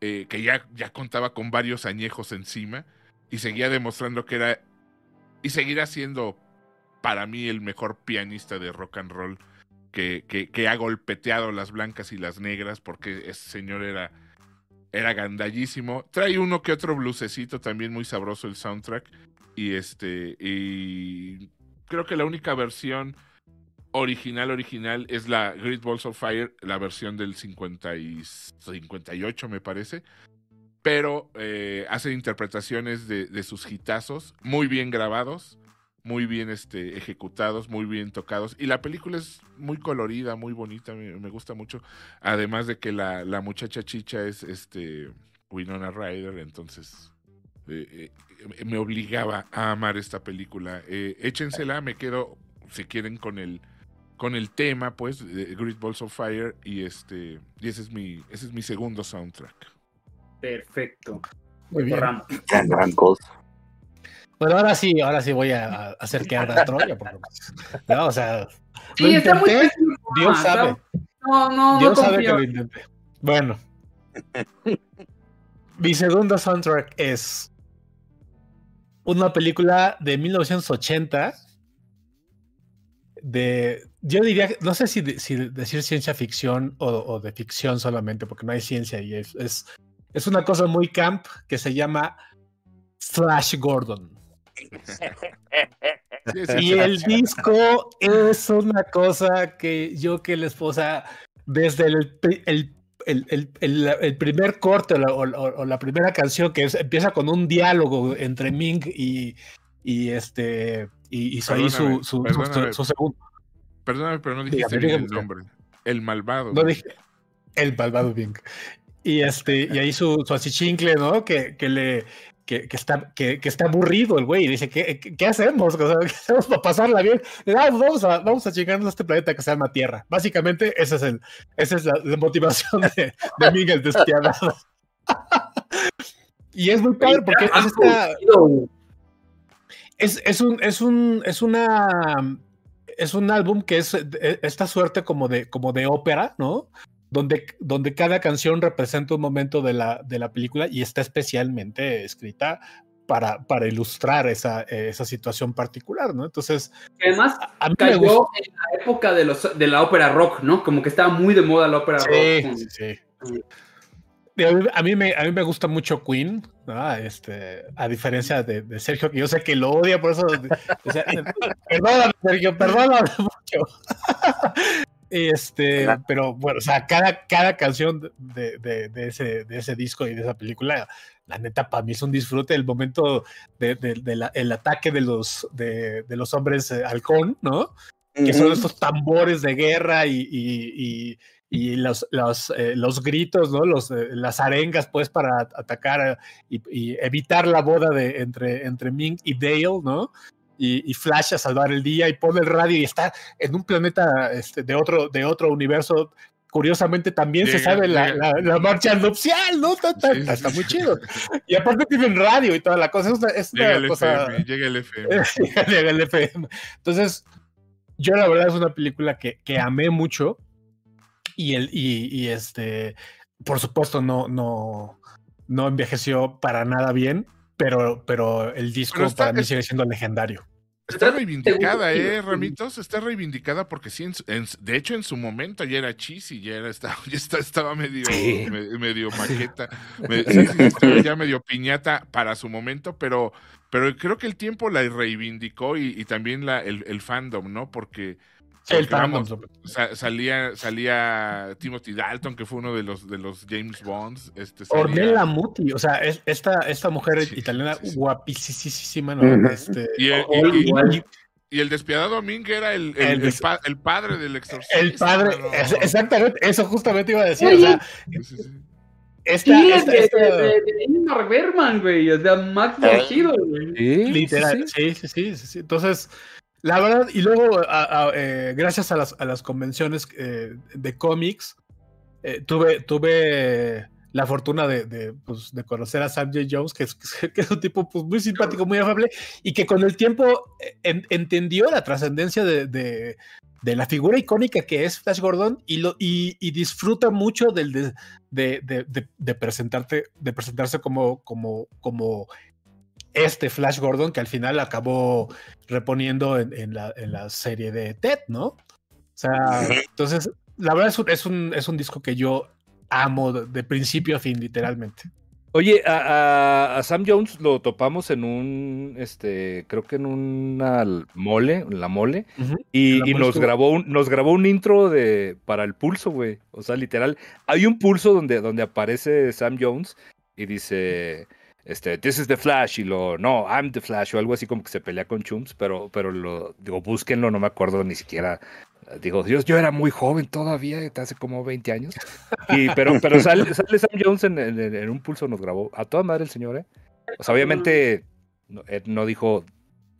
eh, que ya, ya contaba con varios añejos encima y seguía demostrando que era y seguirá siendo para mí el mejor pianista de rock and roll que, que, ha golpeteado las blancas y las negras porque ese señor era, era gandallísimo. Trae uno que otro blusecito también muy sabroso el soundtrack y este y creo que la única versión original original es la Great Balls of Fire, la versión del 50 y 58 me parece. Pero eh, hace interpretaciones de, sus hitazos muy bien grabados, muy bien este, ejecutados, muy bien tocados. Y la película es muy colorida, muy bonita, me, me gusta mucho. Además de que la, la muchacha chicha es este, Winona Ryder, entonces eh, eh, me obligaba a amar esta película. Eh, échensela, me quedo, si quieren, con el con el tema, pues, de Great Balls of Fire, y este, y ese es mi, ese es mi segundo soundtrack. Perfecto. Muy bien. Gran, cosa. Bueno, ahora sí, ahora sí voy a, a hacer que arda Troya. no, o sea, lo Sí, está muy intenté, pésimo. Dios sabe. No, no, Dios no sabe que lo intenté. Bueno. Mi segundo soundtrack es una película de 1980 de, yo diría, no sé si, de- si decir ciencia ficción o, o de ficción solamente, porque no hay ciencia y es, es, es una cosa muy camp que se llama Flash Gordon. Y el disco es una cosa que yo que la esposa, desde el, el, el- el- el primer corte o la, o- o- o la primera canción que es- empieza con un diálogo entre Ming y, y este y, y su, ahí su, Perdóname, su, su- perdóname. su segundo. Perdóname, pero no dijiste Dígame, bien el nombre. El malvado. No dije el malvado Ming. Y este, y ahí su, su achichincle, ¿no? Que, que le, que, está, que, está aburrido el güey y dice, ¿qué, qué, hacemos? ¿Qué hacemos para pasarla bien? Y, "Ah, pues vamos, a, vamos a chingarnos a este planeta que se llama Tierra. Básicamente, esa es, el, esa es la, motivación de, Miguel Despiadado. y es muy padre porque es, es, es un, es un, es una, es un álbum que es esta suerte como de, como de ópera, ¿no? Donde, donde cada canción representa un momento de la, de la película y está especialmente escrita para, para ilustrar esa, eh, esa situación particular, ¿no? Entonces, además a, a mí me cayó en la época de, los, de la ópera rock, ¿no? Como que estaba muy de moda la ópera rock. Sí, con- sí, sí. Y A mí, a mí me, a mí me gusta mucho Queen, ¿no? este, a diferencia de, de Sergio, que yo sé que lo odia, por eso. o sea, perdóname, Sergio, perdóname mucho. Este, pero bueno, o sea, cada, cada canción de, de- de ese, de ese disco y de esa película, la neta, para mí es un disfrute el momento del de, de la- el ataque de los, de, de los hombres eh, halcón, ¿no? que son estos tambores de guerra y, y- y- y los, los, eh, los gritos, ¿no? Los, eh, las arengas, pues, para at- atacar y, y evitar la boda de, entre, entre Ming y Dale, ¿no? Y, y Flash a salvar el día y pone el radio y está en un planeta este, de, otro, de otro universo. Curiosamente también se sabe la, llega- la- la marcha nupcial, ¿no? Está, está- muy chido. Y aparte tienen radio y toda la cosa. Es una, es una Llega el cosa... FM, llega el FM. Llega el FM. Entonces, yo la verdad es una película que, que amé mucho y, el, y, y este, por supuesto, no, no, no envejeció para nada bien, pero, pero el disco Pero está- para mí sigue siendo legendario. Está reivindicada, eh. Ramitos, está reivindicada porque sí, en su- en de hecho en su momento ya era cheesy, ya era, estaba, ya estaba medio, Sí. me- medio maqueta, me- sí, sí, estaba ya medio piñata para su momento, pero, pero creo que el tiempo la reivindicó y, y también la, el, el fandom, ¿no? Porque, Sí, el sa- salía, salía Timothy Dalton, que fue uno de los de los James Bonds, este salía- Ornella Muti, o sea, es- esta, esta mujer Sí, italiana sí, sí. guapísima, ¿no? Este, y el, y- y- y- y el despiadado Ming era el, el, El el des- pa- el padre del exorcista. el padre, mano. es- exactamente, eso justamente iba a decir. Oye, o sea, Sí, sí, sí. esta, Sí, esta- de, esta- de, de, de Ingmar Bergman, güey. O sea, Max Eh. Chido, güey. Sí, Literal, sí, sí, sí, sí, sí. Entonces, la verdad, y luego, a- a- eh, gracias a las, a las convenciones eh, de cómics, eh, tuve, tuve la fortuna de, de, pues, de conocer a Sam J. Jones, que es, que es un tipo pues, muy simpático, muy afable, y que con el tiempo eh, en- entendió la trascendencia de, de- de la figura icónica que es Flash Gordon y, lo, y, y disfruta mucho del, de, de, de- de- de presentarte, de presentarse como, como, como este Flash Gordon que al final acabó reponiendo en, en la, en la serie de Ted, ¿no? O sea, entonces, la verdad es un, es un, es un disco que yo amo de, principio a fin, literalmente. Oye, a, a- a Sam Jones lo topamos en un, este, creo que en una mole, la mole, y, La y nos grabó un, nos grabó un intro de para el pulso, güey. O sea, literal, hay un pulso donde, donde aparece Sam Jones y dice, este, this is the Flash, y lo, no, I'm the Flash, o algo así como que se pelea con Chums, pero, pero lo, digo, búsquenlo, no me acuerdo ni siquiera. Digo, Dios, yo era muy joven todavía, hace como 20 años. Y, pero pero sale, sale Sam Jones en, en- en un pulso, nos grabó. A toda madre el señor, ¿eh? O sea, obviamente no dijo,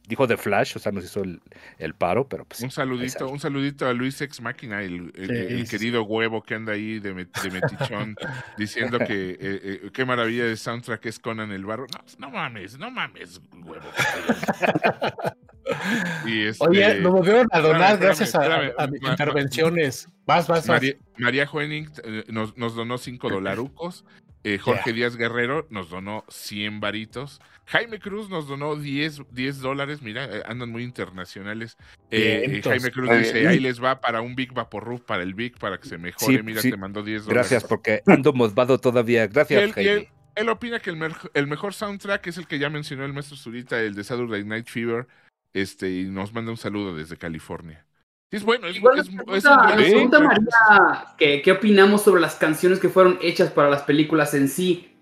dijo The Flash, o sea, nos hizo el, el paro, pero pues. Un saludito, un saludito a Luis Ex Máquina, el, el- Sí, el sí, querido huevo que anda ahí de, met- de metichón, diciendo que eh, eh, qué maravilla de soundtrack es Conan el Barro. No, no mames, no mames, huevo. y este, Oye, nos volvieron a donar espérame, gracias a, espérame, a- a mis intervenciones. Vas, vas, vas. María, María Juening eh, nos, nos donó 5 dolarucos. eh, Jorge Díaz Guerrero nos donó 100 varitos. Jaime Cruz nos donó 10, 10 dólares. Mira, eh, andan muy internacionales. Eh, eh, Vientos. Jaime Cruz dice: bien. Ahí les va para un Big Vaporrup para el Big para que se mejore. Sí, Mira, sí. te mandó 10 dólares. Gracias, porque ando mosvado todavía. Gracias, él, Jaime. él- él opina que el, mer- el mejor soundtrack es el que ya mencionó el maestro Zurita, el de Saturday Night Fever. Este, y nos manda un saludo desde California. Es bueno, es, Igual es- nos es pregunta, un buen pregunta. María que qué opinamos sobre las canciones que fueron hechas para las películas en sí.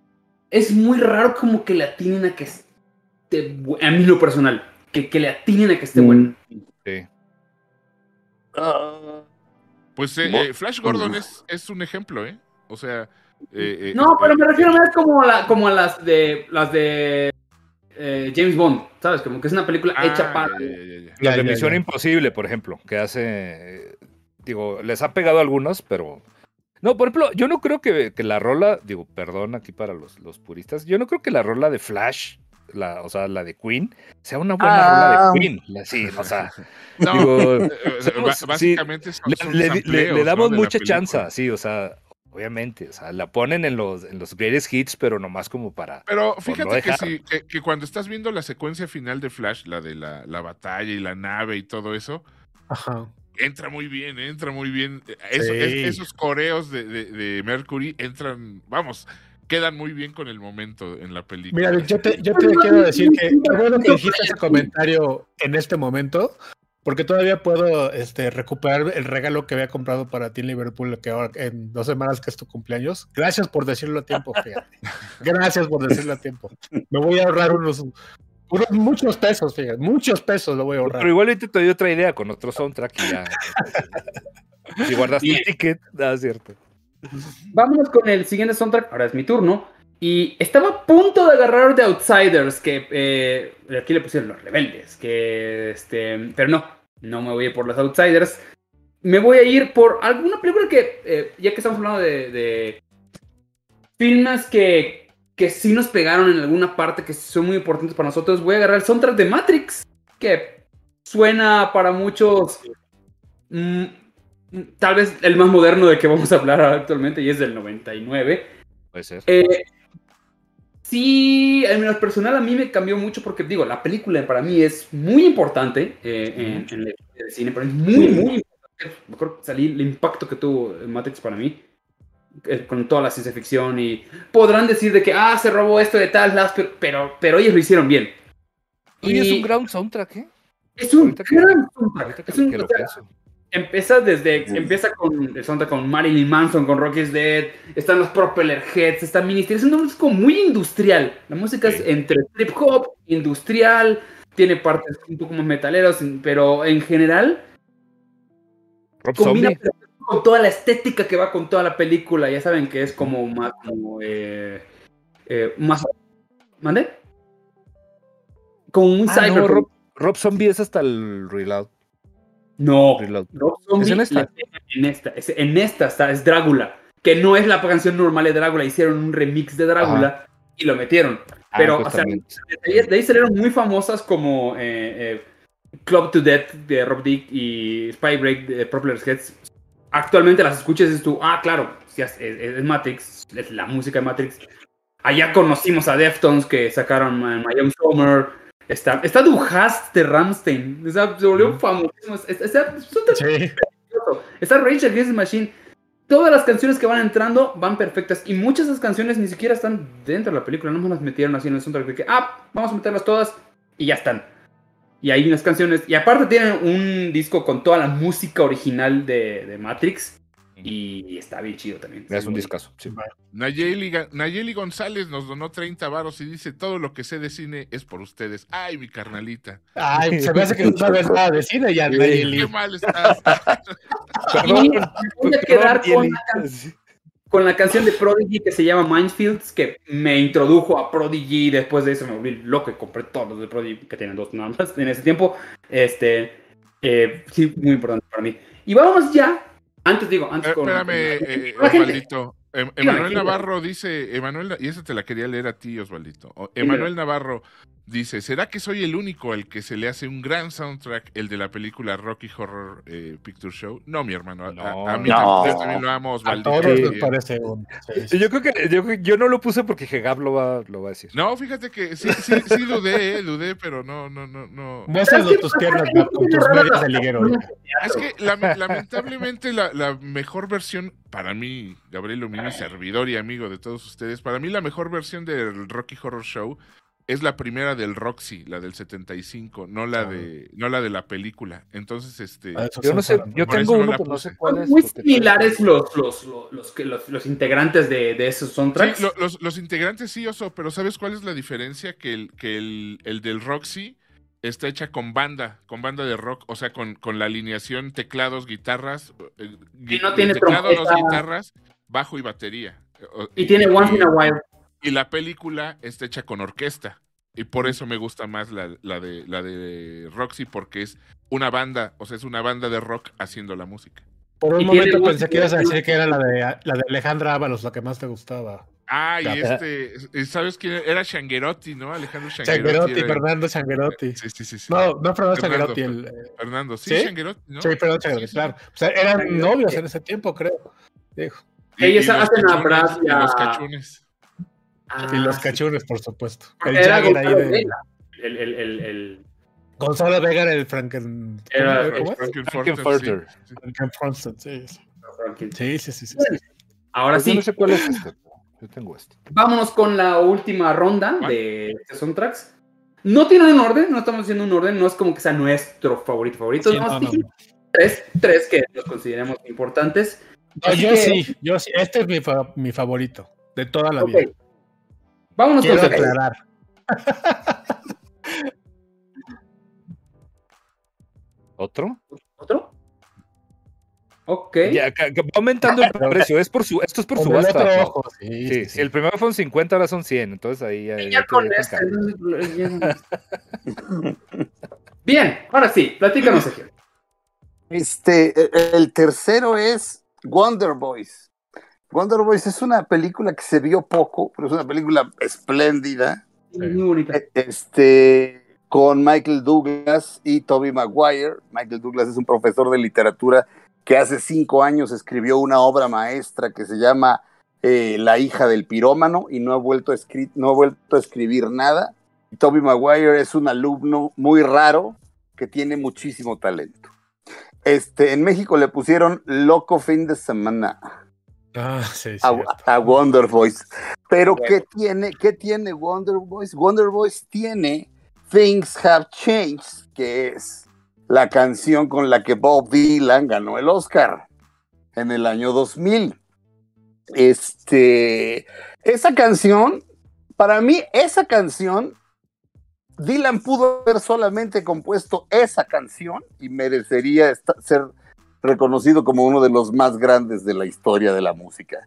Es muy raro como que le atinen a que esté a mí lo personal, que, que le atinen a que esté Mm. bueno. Sí. Ah, Pues eh, eh, Flash Gordon Ujú. es, es un ejemplo, ¿eh? O sea, eh, eh, No, pero me refiero más como a, la- como a las de las de eh, James Bond, ¿sabes? Como que es una película ah, hecha para. ya, ya, ya, ya. Las Ya, de Misión. Imposible, por ejemplo, que hace. eh, Digo, les ha pegado algunos, pero. No, por ejemplo, yo no creo que, que la rola, digo, perdón aquí para los, los puristas, yo no creo que la rola de Flash, la, o sea, la de Queen, sea una buena Ah. rola de Queen. La- Sí, o sea, No, digo, eh, eh, somos- ba- sí, básicamente son, le, son le- le- sampleos, le damos ¿no? mucha chanza, sí, o sea, obviamente, o sea, la ponen en los, en los greatest hits, pero nomás como para. Pero no fíjate que, sí, que, que cuando estás viendo la secuencia final de Flash, la de la, la batalla y la nave y todo eso, Ajá. Entra muy bien, entra muy bien. Eso- Sí. es- esos coreos de, de- de Mercury entran, vamos, quedan muy bien con el momento en la película. Mira, yo te, yo te quiero decir que qué bueno que dijiste ese comentario en este momento, porque todavía puedo este, recuperar el regalo que había comprado para ti en Liverpool, que ahora en dos semanas que es tu cumpleaños. Gracias por decirlo a tiempo, fíjate. Gracias por decirlo a tiempo. Me voy a ahorrar unos, unos muchos pesos, fíjate, muchos pesos lo voy a ahorrar. Pero igual ahorita te doy otra idea con otro soundtrack y ya. si guardaste el ticket, da cierto. Vámonos con el siguiente soundtrack. Ahora es mi turno. Y estaba a punto de agarrar The Outsiders, que eh, aquí le pusieron los rebeldes, que este, pero no, no me voy a ir por los Outsiders. Me voy a ir por alguna película que, eh, ya que estamos hablando de, de filmes que, que sí nos pegaron en alguna parte, que son muy importantes para nosotros, voy a agarrar el soundtrack de Matrix, que suena para muchos mm, tal vez el más moderno de que vamos a hablar actualmente y es del 99. Puede ser. Eh, sí, en lo personal a mí me cambió mucho porque, digo, la película para mí es muy importante eh, en, en del cine, pero es muy, muy importante. Me acuerdo que salí el impacto que tuvo Matrix para mí, con toda la ciencia ficción y podrán decir de que, ah, se robó esto de tal, las, pero, pero, pero ellos lo hicieron bien. Oye, es Y un ground soundtrack, ¿eh? es un gran soundtrack. Es un-. Empieza desde, Sí. empieza con el soundtrack con Marilyn Manson, con Rocky's Dead, están los Propeller Heads, está Ministry, es una música muy industrial. La música Sí. es entre trip hop, industrial, tiene partes un poco más metaleros, pero en general Rob combina Zombie. Con toda la estética que va con toda la película. Ya saben que es como más como eh, eh, más ¿Mande? Como un Ah, no, cyberpunk. Rob, Rob Zombie es hasta el reload. No, reload. Rob Zombie ¿Es en esta? en esta. Es, en esta está, es Drácula. Que no es la canción normal de Drácula. Hicieron un remix de Drácula y lo metieron. Ah, Pero, pues o sea. De ahí, salieron muy famosas como eh, eh, Club to Death de Rob Dick y Spy Break de Propeller Heads. Actualmente las escuchas y dices tú, ah, claro, es, es- es Matrix, es la música de Matrix. Allá conocimos a Deftones que sacaron My, My Own Summer. Está, está Du Hast de Ramstein. Se volvió famosísimo. Está, está- Sí. Está Rage Against the Machine. Todas las canciones que van entrando van perfectas. Y muchas de esas canciones ni siquiera están dentro de la película. No más las metieron así en el soundtrack de que, ah, vamos a meterlas todas y ya están. Y hay unas canciones. Y aparte tienen un disco con toda la música original de, de Matrix. Y está bien chido también. Es un discazo. sí. Nayeli, Nayeli González nos donó 30 varos y dice, todo lo que sé de cine es por ustedes. Ay, mi carnalita. Ay, se me hace que no sabes nada de cine ya, Sí. Nayeli. Qué mal estás. Voy a quedar con la. Con la canción de Prodigy que se llama Minefields, que me introdujo a Prodigy. Después de eso me volví loco y compré todos los de Prodigy, que tienen dos nada más en ese tiempo. Este, eh, sí, muy importante para mí. Y vamos ya. Antes digo, antes Eh, con. Espérame, con- eh, con. Osvaldito. Em- Emanuel. Navarro dice, Emanuel, y esa te la quería leer a ti, Osvaldito. Emanuel Navarro dice, ¿será que soy el único al que se le hace un gran soundtrack, el de la película Rocky Horror eh, Picture Show? No, mi hermano. A, a- No. a mí No. también lo amo, A Osvaldito. todos nos parece un. sí, sí. Yo creo que yo, yo no lo puse porque Hegab lo va, lo va a decir. No, fíjate que sí, sí, sí dudé, eh, dudé, pero no, no, no, no. Tus piernas Gab, con tus medias de liguero. Es que lame- lamentablemente la, la mejor versión, para mí, Gabriel mi servidor y amigo de todos ustedes, para mí la mejor versión del Rocky Horror Show es la primera del Roxy, la del 75, no la de, no la de la película. Entonces, este, Ah, Yo no sé, yo tengo uno, no sé cuál Son es. muy similares los, los, los, los, que- los, los integrantes de, de esos sí, soundtracks. lo- los, los integrantes sí, oso, pero ¿sabes cuál es la diferencia? Que el, que el, el del Roxy está hecha con banda, con banda de rock, o sea, con, con la alineación teclados, guitarras, eh, Y no gui- tiene teclado, dos trompeta. guitarras, bajo y batería. O- Y tiene Once in a While. Y la película está hecha con orquesta. Y por eso me gusta más la, la de, la de Roxy, porque es una banda, o sea, es una banda de rock haciendo la música. Por un tiene momento pensé que ibas a decir que era la de, la de Alejandra Ábalos, la que más te gustaba. Ah, y este, ¿sabes quién? Era Shanguerotti, ¿no? Alejandro Shanguerotti. Changuerotti, era- Fernando Changuerotti. Sí, sí, sí. sí. No, no Fernando Changuerotti. El, eh, Fernando, sí, ¿Sí? Shanguerotti, ¿no? Sí, Fernando Sí, sí. claro. O sea, eran novios en ese tiempo, creo. Dijo. Ellos hacen a cachunes, Brad y y los a- cachunes. Y los Ah, cachunes, por supuesto. porque El era Jagger ahí Gonzalo de. Vega, El, el, el, el- Gonzalo Vega era el Franken. Era. Frankenfurter, Frankenfurter. sí, sí. Frankenfurter, sí. sí. Sí, sí, sí. Bueno, Ahora Pues yo sí, no sé cuál es este. Yo tengo este. vámonos con la última ronda ¿Cuál? de este soundtracks. No tienen un orden, no estamos haciendo un orden, no es como que sea nuestro favorito favorito. Sí, no, no. tres, tres que los consideremos importantes. No, yo que- sí, yo sí. Este es mi, fa- mi favorito de toda la Ok. vida. Vámonos Quiero con aclarar. ¿Otro? ¿Otro? Ok. Ya, va aumentando el precio. Es por su, esto es por Con el subasta. ojo, sí, Sí, sí, el primero fueron 50, ahora son 100. Entonces ahí ya. Con este. Bien, ahora sí, platícanos, Sergio. Este, e- el tercero es Wonder Boys. Wonder Boys es una película que se vio poco, pero es una película espléndida. Muy bonita. E- Este, con Michael Douglas y Toby Maguire. Michael Douglas es un profesor de literatura que hace cinco años escribió una obra maestra que se llama eh, La hija del pirómano y no ha vuelto a, escri- no ha vuelto a escribir nada. Y Toby Maguire es un alumno muy raro que tiene muchísimo talento. Este, en México le pusieron Loco Fin de Semana Ah, sí, sí. a, a Wonder Boys. Pero ¿qué tiene, ¿qué tiene Wonder Boys? Wonder Boys tiene Things Have Changed, que es la canción con la que Bob Dylan ganó el Oscar en el año 2000. Este, esa canción, para mí, esa canción, Dylan pudo haber solamente compuesto esa canción y merecería esta- ser reconocido como uno de los más grandes de la historia de la música.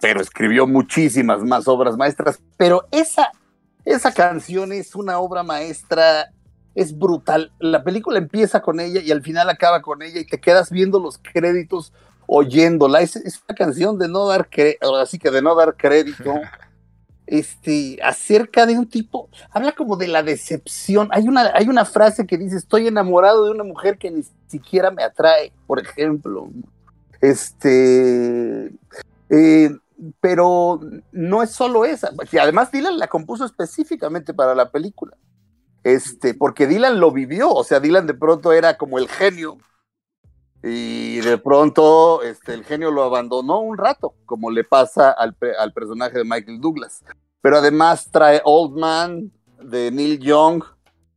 Pero escribió muchísimas más obras maestras. Pero esa, esa canción es una obra maestra, es brutal. La película empieza con ella y al final acaba con ella y te quedas viendo los créditos oyéndola. Es, una canción de no dar crédito, así que de no dar crédito. Este, acerca de un tipo, habla como de la decepción. Hay una, hay una frase que dice: Estoy enamorado de una mujer que ni siquiera me atrae, por ejemplo. Este, eh, pero no es solo esa, que además Dylan la compuso específicamente para la película. Este, porque Dylan lo vivió, o sea, Dylan de pronto era como el genio y de pronto este, el genio lo abandonó un rato, como le pasa al, al personaje de Michael Douglas. Pero además trae Old Man de Neil Young,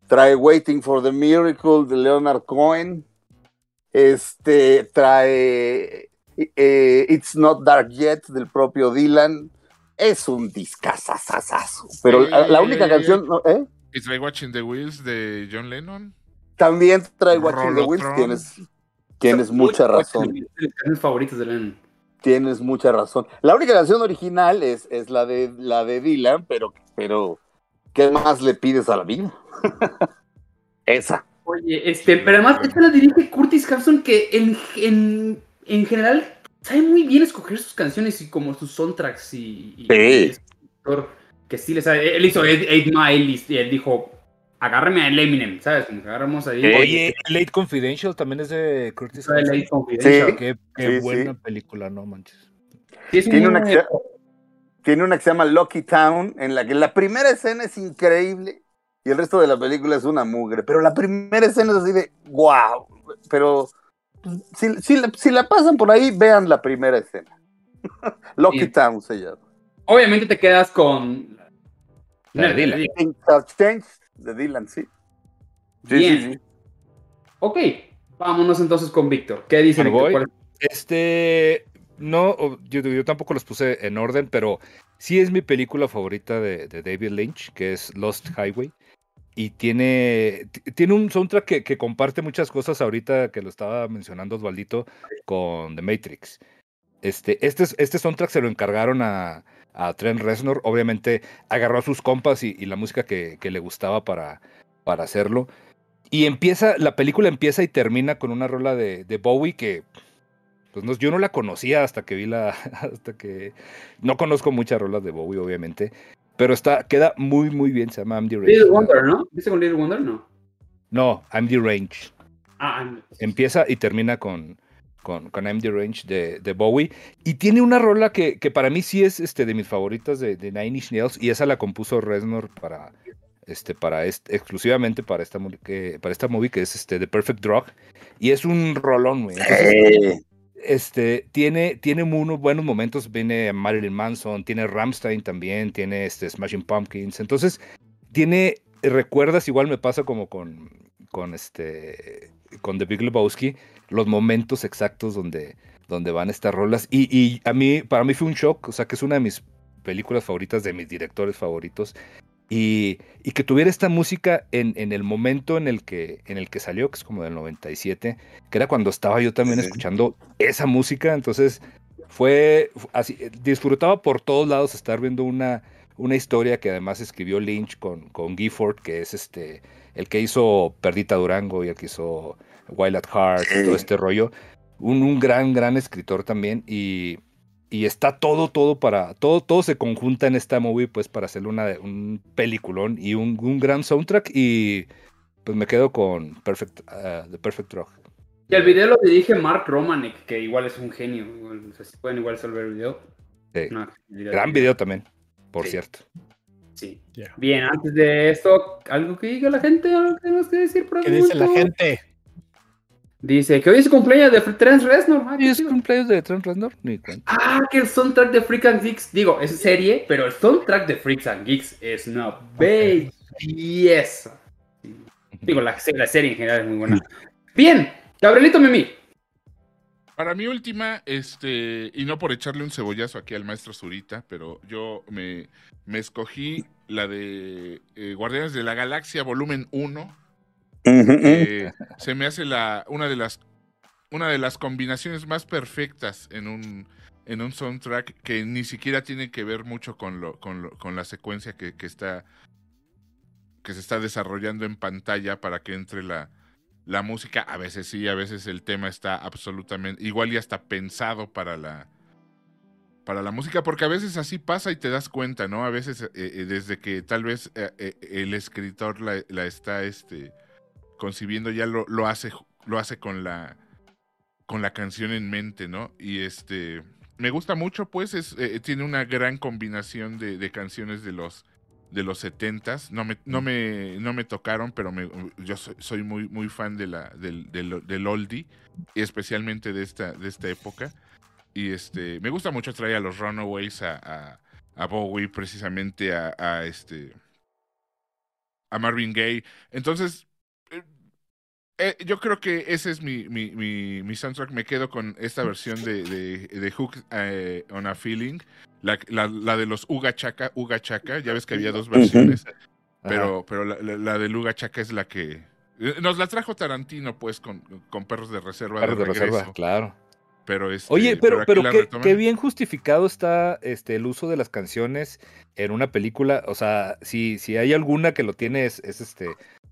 trae Waiting for the Miracle de Leonard Cohen, este, trae eh, It's Not Dark Yet del propio Dylan. Es un discazazazazo. Pero la, la única Eh, canción, ¿no? ¿eh? It's like Watching the Wheels de John Lennon. También trae Watching the Wheels. Tienes, tienes mucha razón. Mis canciones favoritas de Lennon. Tienes mucha razón. La única canción original es, es la, de, la de Dylan, pero, pero ¿qué más le pides a la vida? Esa. Oye, este, pero además esta la dirige Curtis Hanson, que en, en, en general sabe muy bien escoger sus canciones y como sus soundtracks y, y- Sí. y es un actor que sí le sabe. Él hizo Eight Mile y él dijo, agárrame a Eminem, ¿sabes? Como que agarramos ahí. Oye, Late Confidential también es de Curtis. Eight Confidential. Sí. Qué, qué Sí, buena sí. película, no manches. Sí, es Tiene una, que, se- tiene una que se llama Lucky Town, en la que la primera escena es increíble y el resto de la película es una mugre. Pero la primera escena es así de wow. Pero si, si la, si la pasan por ahí, vean la primera escena. Lucky. Town se llama. Obviamente te quedas con... La de De Dylan, sí. Sí, Bien. sí, sí. Ok, vámonos entonces con Víctor. ¿Qué dice Víctor? voy. ¿Cuál- Este, no, yo, yo tampoco los puse en orden, pero sí es mi película favorita de, de David Lynch, que es Lost Highway. Y tiene, tiene un soundtrack que, que comparte muchas cosas ahorita que lo estaba mencionando Osvaldito con The Matrix. Este, este, este soundtrack se lo encargaron a, a Trent Reznor. Obviamente agarró a sus compas y, y la música que, que, le gustaba para, para hacerlo. Y empieza, la película empieza y termina con una rola de, de Bowie que pues no, yo no la conocía hasta que vi la, hasta que no conozco muchas rolas de Bowie, obviamente, pero está, queda muy, muy bien, se llama I'm the Range. Little Wonder, ¿no? ¿Viste con Little Wonder? No. No, I'm the Range. Ah, I'm... Empieza y termina con, con, con I'm the Range de, de, Bowie. Y tiene una rola que, que, para mí sí es este, de mis favoritas de, de Nine Inch Nails, y esa la compuso Reznor para, este, para este, exclusivamente para esta, que, para esta movie, que es este, The Perfect Drug. Y es un rolón, güey. Entonces, este, tiene, tiene unos buenos momentos. Viene Marilyn Manson, tiene Ramstein también, tiene este, Smashing Pumpkins. Entonces, tiene, recuerdas, igual me pasa como con, con este, con The Big Lebowski, los momentos exactos donde, donde van estas rolas. Y, y a mí, para mí fue un shock, o sea, que es una de mis películas favoritas, de mis directores favoritos. Y, y, que tuviera esta música en, en, el momento en el, que, en el que salió, que es como del 97, que era cuando estaba yo también escuchando esa música, entonces fue así, disfrutaba por todos lados estar viendo una, una historia que además escribió Lynch con, con Gifford, que es este, el que hizo Perdita Durango y el que hizo Wild at Heart, y todo este rollo, un, un gran, gran escritor también, y y está todo, todo para, todo, todo se conjunta en esta movie, pues, para hacer una, un peliculón y un, un gran soundtrack. Y pues me quedo con Perfect, uh, The Perfect Drug. Y el video lo dirige Mark Romanek, que igual es un genio. O sea, si pueden igual resolver el video. Sí. No, gran video también, por sí. cierto. Sí. Yeah. Bien, antes de esto, ¿algo que diga la gente? ¿Algo que tenemos que decir por ¿Qué dice la gente? Dice que hoy es cumpleaños de Trent Reznor. ¿Y es cumpleaños de Trent Reznor? Ni cuenta. Ah, que el soundtrack de Freaks and Geeks, digo, es serie, pero el soundtrack de Freaks and Geeks es una belleza. Digo, la, la, serie en general es muy buena. Bien, Gabrielito Mimi. Para mi última, este, y no por echarle un cebollazo aquí al maestro Zurita, pero yo me, me escogí la de eh, Guardianes de la Galaxia, volumen 1 eh, se me hace la, una, de las, una de las combinaciones más perfectas en un, en un soundtrack que ni siquiera tiene que ver mucho con, lo, con, lo, con la secuencia que, que, está, que se está desarrollando en pantalla para que entre la, la música. A veces sí, a veces el tema está absolutamente igual y hasta pensado para la, para la música, porque a veces así pasa y te das cuenta, ¿no? A veces eh, eh, desde que tal vez eh, el escritor la, la está este, concibiendo ya lo, lo, hace lo hace con la con la canción en mente, ¿no? Y este me gusta mucho, pues es, tiene una gran combinación de, canciones de los de los setentas. No me, no me, no me tocaron, pero me, yo soy, soy, muy, muy fan de la, del, del, del oldie, especialmente de esta, de esta época. Y este, me gusta mucho traer a los Runaways a, a, a Bowie, precisamente a, a, este a Marvin Gaye. Entonces, eh, yo creo que ese es mi, mi, mi, mi, soundtrack. Me quedo con esta versión de, de, de Hook eh, on a Feeling. La, la, la, de los Uga Chaka, Uga Chaka. Ya ves que había dos versiones. Pero, pero la, la, del Uga Chaka es la que. Nos la trajo Tarantino, pues, con, con Perros de Reserva. Perros de, de Reserva, claro. Pero este, Oye, pero, pero, pero qué, qué, bien justificado está este, el uso de las canciones en una película. O sea, si, si hay alguna que lo tiene, es, es este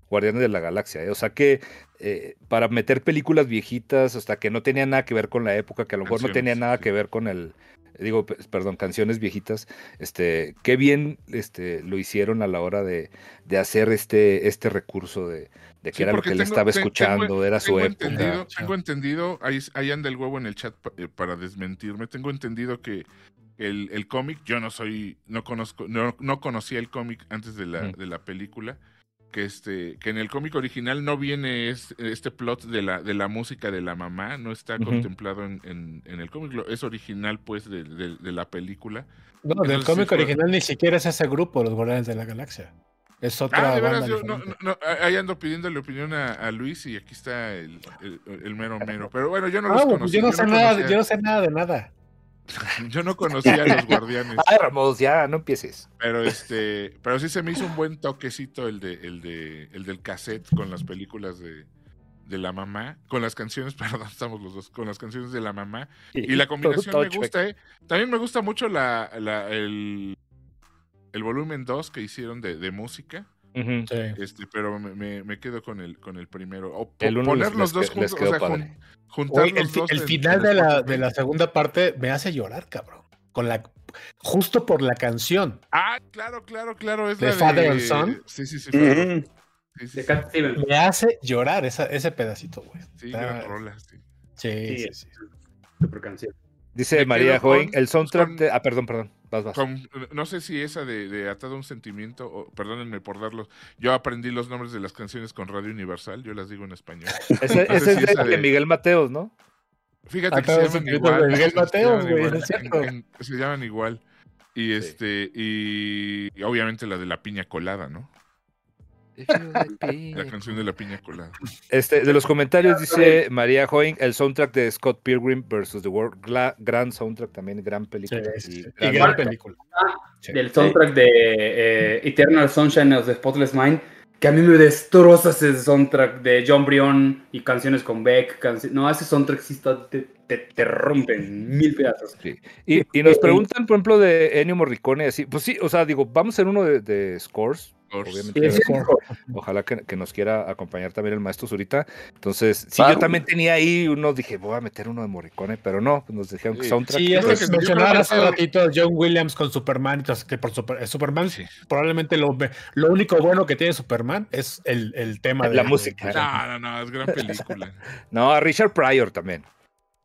Guardianes de la Galaxia. ¿eh? O sea que eh, para meter películas viejitas, hasta que no tenía nada que ver con la época, que a lo mejor no tenía nada que ver con el, digo, perdón, canciones viejitas, este, qué bien este, lo hicieron a la hora de, de hacer este, este recurso de, de que sí, era lo que tengo, él estaba escuchando, tengo, era su época. Entendido, tengo entendido, ahí, ahí, anda el huevo en el chat eh, para desmentirme, tengo entendido que el, el cómic, yo no soy, no conozco, no, no conocía el cómic antes de la, mm. de la película que este que en el cómic original no viene este, este, plot de la de la música de la mamá no está uh -huh. contemplado en, en, en, el cómic es original pues de, de, de la película. No Entonces, del cómic sí, original ni siquiera es ese grupo los guardianes de la galaxia. Es otra ah, de veras, yo, no, no, ahí ando pidiéndole opinión a, a, Luis y aquí está el, el, el mero mero pero bueno yo no los ah, conocí yo no sé nada yo no sé nada de nada yo no conocía a los guardianes. Ay, Ramos, ya, no empieces. Pero este, pero sí se me hizo un buen toquecito el de, el de, el del cassette con las películas de, de la mamá, con las canciones, perdón, estamos los dos, con las canciones de la mamá. Y Y la combinación todo me gusta, ¿eh? También me gusta mucho la, la- el, el volumen 2 que hicieron de, de música. Sí. Este, pero me, me- me quedo con el, con el primero. O po- El uno poner les- los dos les juntos, o sea, jun-. Juntar Oye, el, los fi- dos. el en- final en de la, de la segunda parte me hace llorar, cabrón. Con la, justo por la canción. Ah, claro, claro, claro. Es ¿De la Father de... and Son? Sí, sí, sí. Sí, Cat Stevens. Me hace llorar esa, ese pedacito, güey. sí, Está- rola, sí. Sí, Sí. sí, sí. Super canción. Dice María con- Joven, el soundtrack con- de... Ah, perdón, perdón. Vas, vas. Con- no sé si esa de, de Atado a un Sentimiento, o, perdónenme por darlos. Yo aprendí los nombres de las canciones con Radio Universal, yo las digo en español. Ese, no sé ese si es esa de, de- Miguel Mateos, ¿no? Fíjate que Atado a se llaman igual. de Miguel se Mateos, llaman güey, igual, es cierto. en- en- se llaman igual. Y este, y, y obviamente la de la piña colada, ¿no? La canción de la piña colada. Este, de los comentarios dice María Join, el soundtrack de Scott Pilgrim versus The World, gla- gran soundtrack también, gran Sí, película. sí, sí. y Y gran- gran película. Sí. Del soundtrack de eh, Eternal Sunshine of the Spotless Mind. Que a mí me destroza ese soundtrack de John Brion y canciones con Beck. canci- no, ese soundtrack sí está, te, te, te rompe en mil pedazos. Y, y nos preguntan, por ejemplo, de Ennio Morricone, así, pues sí, o sea, digo, vamos a hacer uno de, de Scores. Obviamente. Sí, sí, Ojalá que, que nos quiera acompañar también el maestro Zurita. Entonces, sí, yo también tenía ahí uno, dije, voy a meter uno de Morricone, pero no, pues nos dijeron que Sí. soundtrack. Sí, es creo que que- creo que hace ratito a John Williams con Superman, entonces, que por Super- eh, Superman, Sí. probablemente lo, lo único bueno que tiene Superman es el, el tema de La música. No, no, no, es gran película. No, a Richard Pryor también.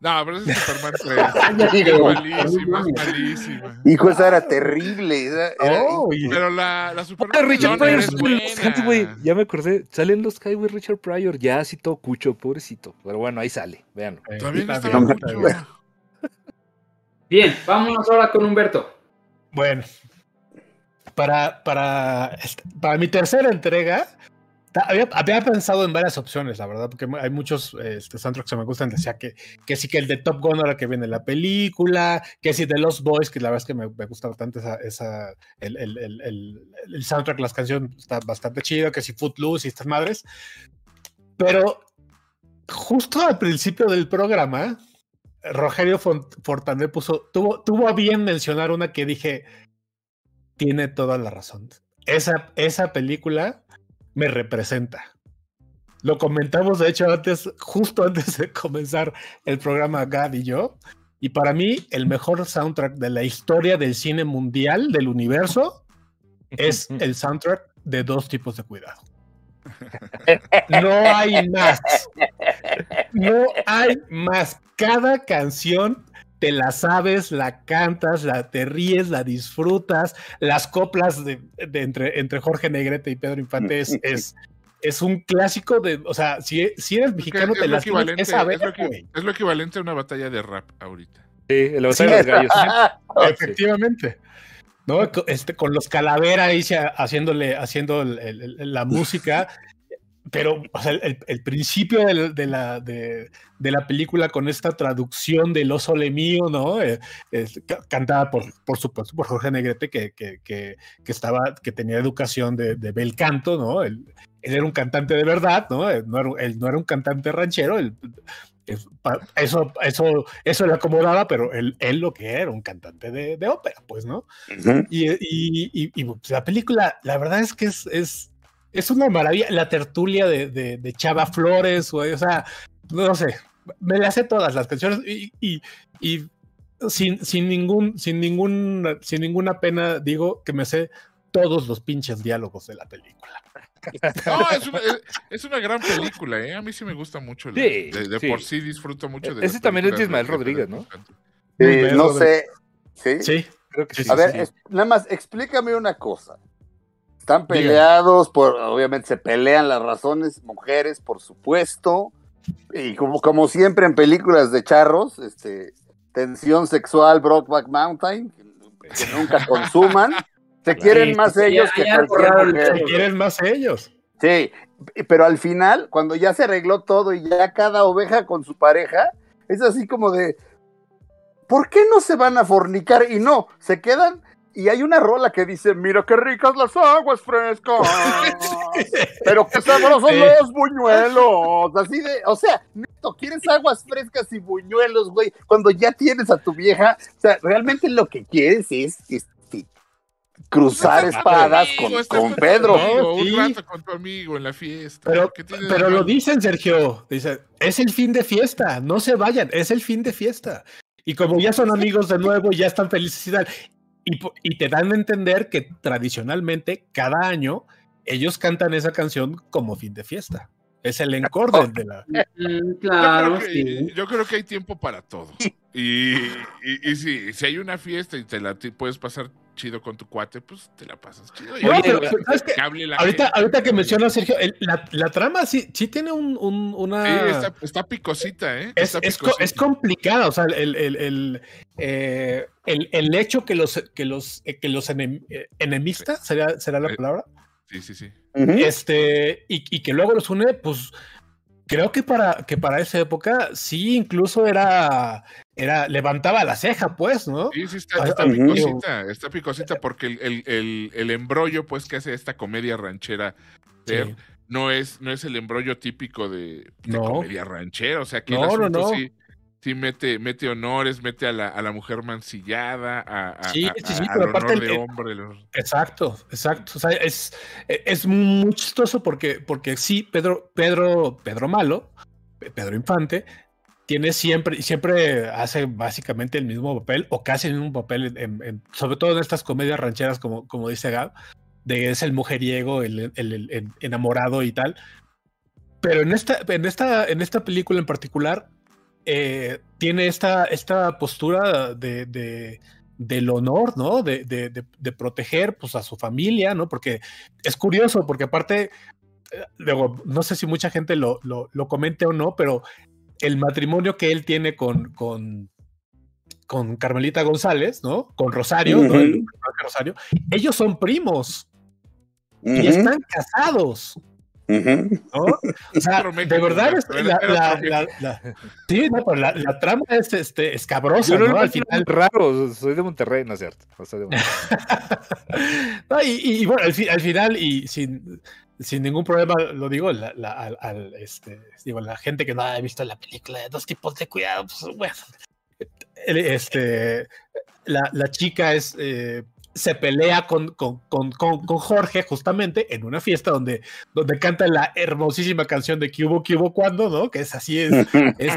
No, pero es Superman 3. Ya Es malísima, es malísima. Hijo, esa era terrible. era- era- Oh, Pero la, la Superman Richard Pryor es buena. Ya me acordé. Sale en los güey, Richard Pryor. Ya así todo cucho, pobrecito. Pero bueno, ahí sale, véanlo. eh, Todavía no está estaba bien, mucho. bien. Bien, vámonos ahora con Humberto. Bueno, para, para, este- para mi tercera entrega, había, había pensado en varias opciones, la verdad, porque hay muchos este, soundtracks que me gustan. Decía que, que sí que el de Top Gun ahora que viene la película, que sí de Los Boys, que la verdad es que me, me gusta bastante esa, esa, el, el, el, el, soundtrack, las canciones está bastante chido, que si Footloose y estas madres. Pero justo al principio del programa, Rogelio Fortané puso, tuvo, tuvo a bien mencionar una que dije, tiene toda la razón. Esa, esa película me representa. Lo comentamos, de hecho, antes, justo antes de comenzar el programa Gad y yo. Y para mí, el mejor soundtrack de la historia del cine mundial, del universo, es el soundtrack de dos tipos de cuidado. No hay más. No hay más. Cada canción te la sabes, la cantas, la te ríes, la disfrutas. Las coplas de, de entre, entre Jorge Negrete y Pedro Infante es, es, es un clásico de, o sea, si, si eres Es que mexicano es te lo las tienes que saber, es lo güey. es lo equivalente a una batalla de rap ahorita. Sí, el Sí, batalla de los gallos. Efectivamente. ¿No? Este, con los calavera ahí haciéndole, haciendo el- el- el- la música. Pero o sea, el, el principio del- de, la, de, de la película con esta traducción del oso le mío, ¿no? Eh, cantada por, por supuesto por Jorge Negrete, que, que, que, que estaba, que tenía educación de, de bel canto, ¿no? Él, él era un cantante de verdad, ¿no? Él no era, él no era un cantante ranchero, él- eso, eso, eso le acomodaba, pero él, él lo que era, un cantante de, de ópera, pues, ¿no? Ujú. Y, y- y- y, pues, la película, la verdad es que es, es, es una maravilla. La tertulia de, de, de Chava Flores, güey, o sea, no sé, me las sé todas las canciones y, y- y sin, sin, ningún, sin, ningún, sin ninguna pena digo que me sé todos los pinches diálogos de la película. No, es una, es, una gran película, ¿eh? A mí sí me gusta mucho. la- Sí, de de sí. por sí disfruto mucho de Ese las también es de Ismael Rodríguez, ¿no? Sí, no sé. ¿Sí? Sí, Creo que sí. A ver, sí. es- nada más, explícame una cosa. Están peleados, por, obviamente se pelean las razones, mujeres, por supuesto. Y como, como siempre en películas de charros, este, tensión sexual, Brokeback Mountain, que, que nunca consuman. Se quieren Sí, más ellos ya- que ya cualquier si quieren más ellos. Sí, pero al final, cuando ya se arregló todo y ya cada oveja con su pareja, es así como de, ¿por qué no se van a fornicar? Y no, se quedan y hay una rola que dice, mira qué ricas las aguas frescas, pero qué sabrosos Sí. los buñuelos, así de, o sea, neto, ¿quieres aguas frescas y buñuelos, güey? Cuando ya tienes a tu vieja, o sea, realmente lo que quieres es, este, cruzar espadas con, con Pedro. amigo, Sí. Un rato con tu amigo en la fiesta. Pero, ¿Qué tiene de pero lo dicen, Sergio. Dice, es el fin de fiesta, no se vayan, es el fin de fiesta. Y como ya son amigos de nuevo, ya están felices y tal. Y, te dan a entender que tradicionalmente, cada año, ellos cantan esa canción como fin de fiesta. Es el encore del- de la. Mm, Yo claro, creo, que, sí. yo creo que hay tiempo para todo. Y, y, y sí, si hay una fiesta y te la puedes pasar chido con tu cuate, pues te la pasas chido. Pero- que- pero ¿sabes qué? que hable la Ahorita, gente. ahorita que menciona Sergio, el- la, la trama sí, sí tiene un, un- una. Sí, está, está picosita, ¿eh? Es, Está es co- picosita. es complicada, o sea, el, el, el, eh, el- el hecho que los, que los, eh, que los enem- eh, enemistas, ¿será, será la Eh, palabra? Sí, sí, sí. Este, y, y que luego los une, pues creo que para, que para esa época sí incluso era, era, levantaba la ceja, pues, ¿no? Sí, sí, está, está picosita, está picosita porque el, el, el, el embrollo, pues, que hace esta comedia ranchera ser, Sí. no es, no es el embrollo típico de, de No. comedia ranchera. O sea, aquí el No, no, asunto no. sí, sí mete, mete honores, mete a la, a la mujer mancillada, a, a- Sí, sí, sí, a- pero al aparte honor de el- hombre. Exacto, exacto. O sea, es, es muy chistoso porque, porque sí, Pedro, Pedro, Pedro Malo, Pedro Infante, tiene siempre, siempre hace básicamente el mismo papel, o casi el mismo papel, en- sobre todo en estas comedias rancheras, como, como dice Gab, de es el mujeriego, el, el- el- el enamorado y tal. Pero en esta, en esta, en esta película en particular, eh, tiene esta, esta postura de, de- del honor, ¿no? De, de- de- de proteger pues, a su familia, ¿no? Porque es curioso, porque aparte, eh, luego, no sé si mucha gente lo, lo, lo comente o no, pero el matrimonio que él tiene con, con, con Carmelita González, ¿no? Con Rosario, ¿no? El Rosario, ellos son primos y están casados. Ujú. ¿no? O sea, de verdad, la, era la- otro la- la- sí, no, pero la, la trama es este, escabrosa, Yo no Al final. raro, soy de Monterrey, ¿no es cierto? O sea, de Monterrey. No, y, y- y bueno, al, fi- al final, y sin, sin ningún problema, lo digo, la, la- al, al, este, digo, la gente que no ha visto la película de dos tipos de cuidado, pues bueno, este, la, la chica es, eh, se pelea con, con, con, con- con Jorge justamente en una fiesta donde, donde canta la hermosísima canción de Cubo, Cubo, cuando, ¿no? Que es así, es, es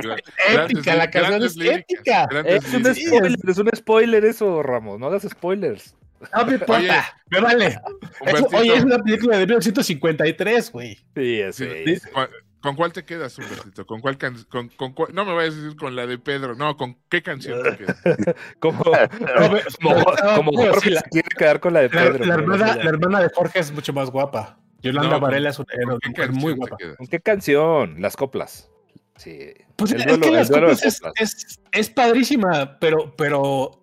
épica, la canción es líricas, épica. grandes Es un spoiler, es un spoiler eso, Ramos, no hagas spoilers. No me importa, me vale. Oye, es una película de 1953, güey. Sí, Sí. ¿Con, cuál te quedas, Humbertito? ¿Con cuál can- con, con cuál- No me vayas a decir con la de Pedro, no, ¿con qué canción te quedas? Como, como, no, como no, Jorge sí, la, se quiere quedar con la de Pedro. la hermana, sé la hermana de Jorge es mucho más guapa. Yolanda No, ¿con- Varela es una, era ¿Con una qué mujer canción muy guapa. ¿Con qué canción? Las coplas. Sí. Pues El es duelo- que las es, coplas. es, es padrísima, pero, pero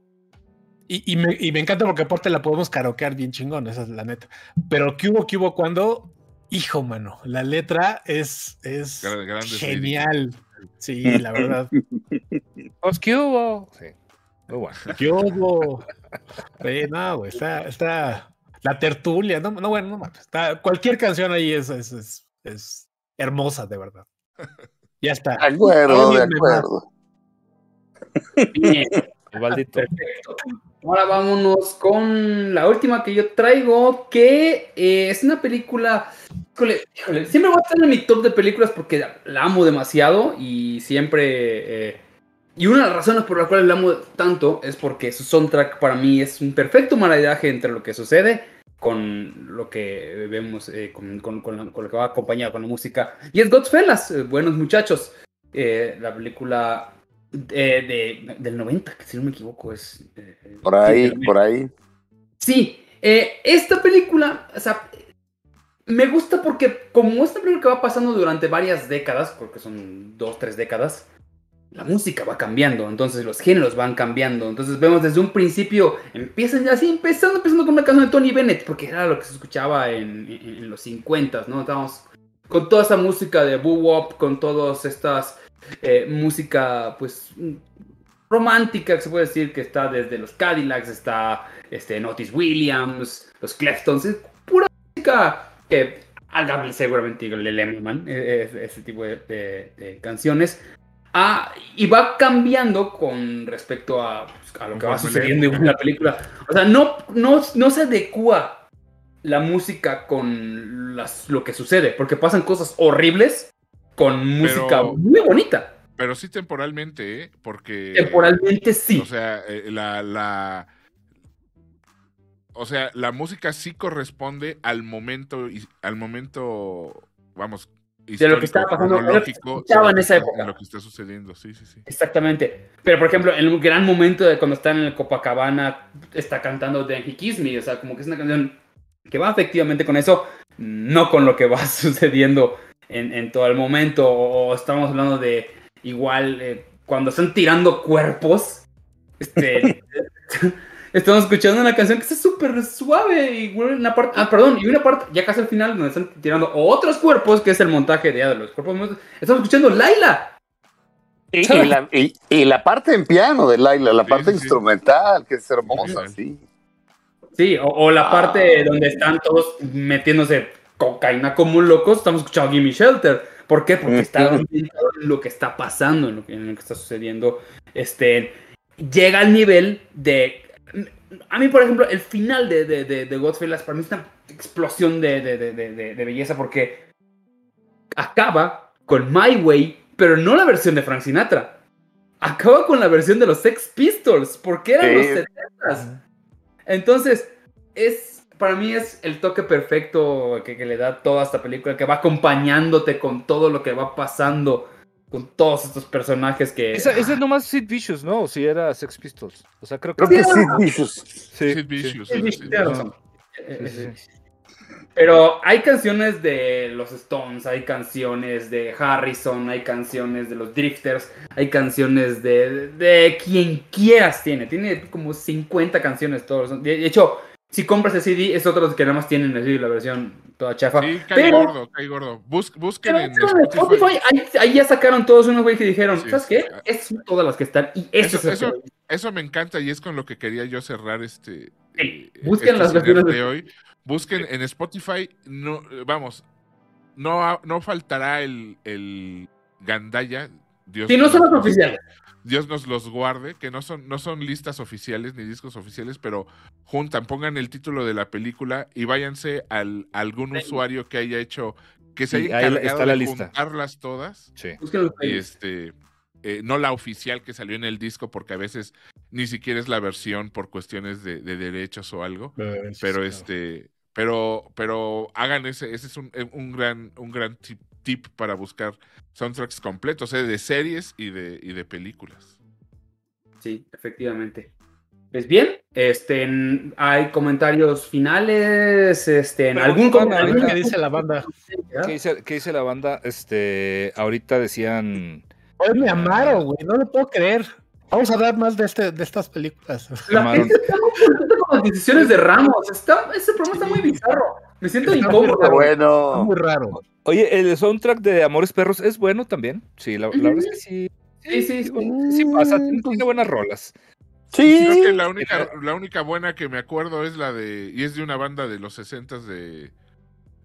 y, y me, y me encanta porque aparte la podemos karaokear bien chingón, esa es la neta. Pero ¿qué hubo, qué hubo cuando? Hijo, mano, la letra es, es grandes genial. Sí, la verdad. Pues, ¿qué hubo? Sí. Muy bueno. ¿Qué hubo? Sí, no, güey, está, está la tertulia, no, no bueno, no mames, está, cualquier canción ahí es, es, es, es hermosa, de verdad. Ya está. De acuerdo, de acuerdo. Bien. Perfecto. Ahora vámonos con la última que yo traigo, que eh, es una película. Híjole, híjole, siempre va a estar en mi top de películas porque la amo demasiado y siempre. eh, y una de las razones por las cuales la amo tanto es porque su soundtrack para mí es un perfecto maridaje entre lo que sucede con lo que vemos, eh, con, lo que va acompañado con la música. Y es Godfellas, eh, buenos muchachos. La película eh, de, del 90, que si no me equivoco es... eh, Por ahí, sí, por ahí. Sí, eh, esta película, o sea, me gusta porque como esta película que va pasando durante varias décadas, porque son dos, tres décadas, la música va cambiando, entonces los géneros van cambiando, entonces vemos desde un principio, empiezan así, empezando, empezando con una canción de Tony Bennett, porque era lo que se escuchaba en, en- en los 50, ¿no? Estábamos con toda esa música de boo wop, con todas estas eh, música, pues, romántica, que se puede decir que está desde los Cadillacs, está este, Otis Williams, los Cleftons, es pura música que Gabriel seguramente le Lemon, ese tipo de, de- de canciones. Ah, y va cambiando con respecto a, pues, a lo que va sucediendo en la película. O sea, no, no, no se adecua la música con las, lo que sucede, porque pasan cosas horribles con música Pero- muy bonita. Pero sí temporalmente, ¿eh? Porque. Temporalmente sí. O sea, eh, la, la. O sea, la música sí corresponde al momento, al momento, vamos, De lo que estaba pasando, lo que en esa época. lo que está sucediendo, sí, sí, sí. Exactamente. Pero por ejemplo, en un gran momento de cuando están en el Copacabana, está cantando He Kiss Me. O sea, como que es una canción que va efectivamente con eso, no con lo que va sucediendo en, en todo el momento. O estamos hablando de igual eh, cuando están tirando cuerpos. Este, estamos escuchando una canción que está súper suave y una parte, ah, perdón, y una parte ya casi al final donde están tirando otros cuerpos, que es el montaje de, de los cuerpos. Estamos escuchando Laila. Y, y la, y- y la parte en piano de Laila, la Sí, parte sí, instrumental, que es hermosa, Sí. sí. Sí, o, o la Ah. parte donde están todos metiéndose cocaína como locos, estamos escuchando Gimme Shelter. ¿Por qué? Porque está en lo que está pasando, en lo que, en lo que está sucediendo. Este, llega al nivel de... A mí, por ejemplo, el final de, de, de, de Godfellas para mí es una explosión de, de, belleza porque acaba con My Way, pero no la versión de Frank Sinatra. Acaba con la versión de los Sex Pistols, porque eran Sí. los 70 entonces, es para mí es el toque perfecto que, que le da toda esta película, que va acompañándote con todo lo que va pasando, con todos estos personajes que... Esa, esa es nomás Sid Vicious, ¿no? O si era Sex Pistols. O sea, creo que. Creo que Vicious. Sí, Sid. Vicious, Sí, sí, sí, sí, sí. Pero hay canciones de los Stones, hay canciones de Harrison, hay canciones de los Drifters, hay canciones de, de quien quieras tiene. Tiene como 50 canciones todos. De hecho, si compras el CD, es otro de los que nada más tienen así la versión toda chafa. Sí, cae Pero- gordo, cae gordo. Bus- busquen en Spotify. Spotify, ahí, ahí ya sacaron todos unos güey que dijeron, Sí, ¿sabes qué? Estas son todas las que están y esto Eso- es eso- Eso me encanta y es con lo que quería yo cerrar este. Sí, eh, busquen este las cine versiones de hoy. Busquen en Spotify, no, vamos, no, no faltará el, el Gandaya. Dios Sí, no son los oficiales. Dios nos los guarde, que no son, no son listas oficiales ni discos oficiales, pero juntan, pongan el título de la película y váyanse al a algún Sí. usuario que haya hecho, que se Sí, haya ahí encargado está la de lista. juntarlas todas Sí. Y este eh, no la oficial que salió en el disco porque a veces ni siquiera es la versión por cuestiones de, de derechos o algo pero este pero pero hagan ese ese es un, eh, un gran un gran tip, tip para buscar soundtracks completos eh, de series y de y de películas Sí, efectivamente. Pues bien, este, hay comentarios finales, este, en algún comentario. qué dice la banda. ¿Qué dice, qué dice la banda? Este, ahorita decían. Hoy me amaron, güey. No lo puedo creer. Vamos a hablar más de, este, de estas películas. La gente está muy contenta con las decisiones de Ramos. Está, ese programa está muy bizarro. Me siento Está muy incómodo. Está bueno, muy raro. Oye, el soundtrack de Amores Perros es bueno también. Sí, la, la verdad es que sí. Sí, sí, sí. Sí pasa, tiene, tiene buenas rolas. sí. creo que la única la única buena que me acuerdo es la de y es de una banda de los 60 de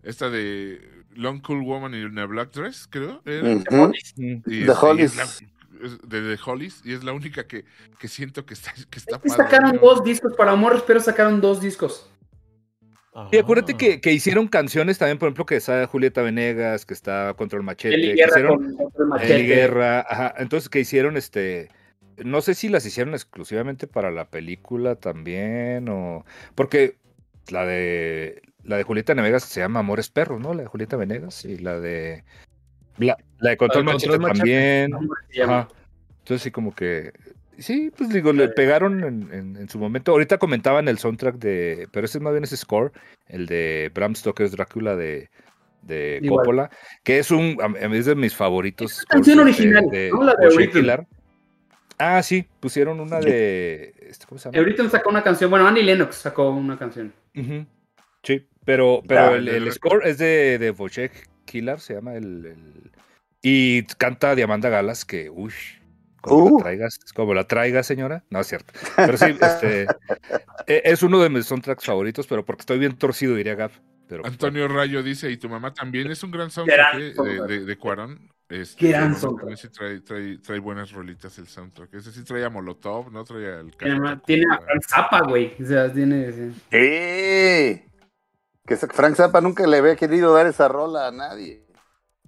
esta de Long Cool Woman in a Black Dress creo era. Mm. Y The Hollies. es la- es de The Hollies y es la única que, que siento que está, que está padre, sacaron ¿no? dos discos para Amor, pero sacaron dos discos. Y acuérdate que, que hicieron canciones también, por ejemplo, que está Julieta Venegas, que está Control Machete, Eli que Guerra hicieron con, con el machete. Eli Guerra, ajá, entonces que hicieron este, no sé si las hicieron exclusivamente para la película también o porque la de la de Julieta Venegas se llama Amores Perros, ¿no? La de Julieta Venegas y la de la, la de Control Machete Control Machete. también. Ajá. Entonces sí como que sí, pues digo, le pegaron en, en- en su momento. Ahorita comentaban el soundtrack de, pero ese más bien es score, el de Bram Stoker's Drácula de de Igual. Coppola, que es un es de mis favoritos. Es canción scores de- original, de ¿no? La de. Ah, sí, pusieron una de este, ¿cómo se llama? Ahorita sacó una canción. Bueno, Annie Lennox sacó una canción. Sí, pero, pero Ah, el, score es de, de Wojciech Killer, se llama el, el- Y canta Diamanda Galas, que, uy, como Uh. la traigas, como la traiga, señora. No es cierto. Pero sí, este, e- es uno de mis soundtracks favoritos, pero porque estoy bien torcido, diría Gab. Pero, pues, Antonio Rayo dice, y tu mamá también es un gran soundtrack eh, de, soundtrack. de, de Cuarón. Este, Gran soundtrack. sí trae, trae, trae buenas rolitas el soundtrack. Ese sí traía Molotov, no traía el Tiene, a. Frank Zappa, güey. O sea, tiene. sí. ¡Eh! Que Frank Zappa nunca le había querido dar esa rola a nadie.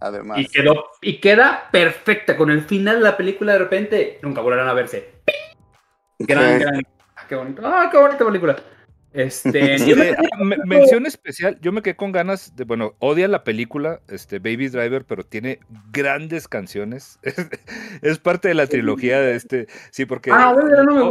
Además. Y, quedó, y queda perfecta. Con el final de la película, de repente, nunca volverán a verse. Gran, gran. ah, qué bonito. Ah, qué bonita película. Este. yo me- me- mención especial, yo me quedé con ganas de, bueno, odia la película, este, Baby Driver, pero tiene grandes canciones. Es, parte de la trilogía de este, sí, porque Ah, bueno, no,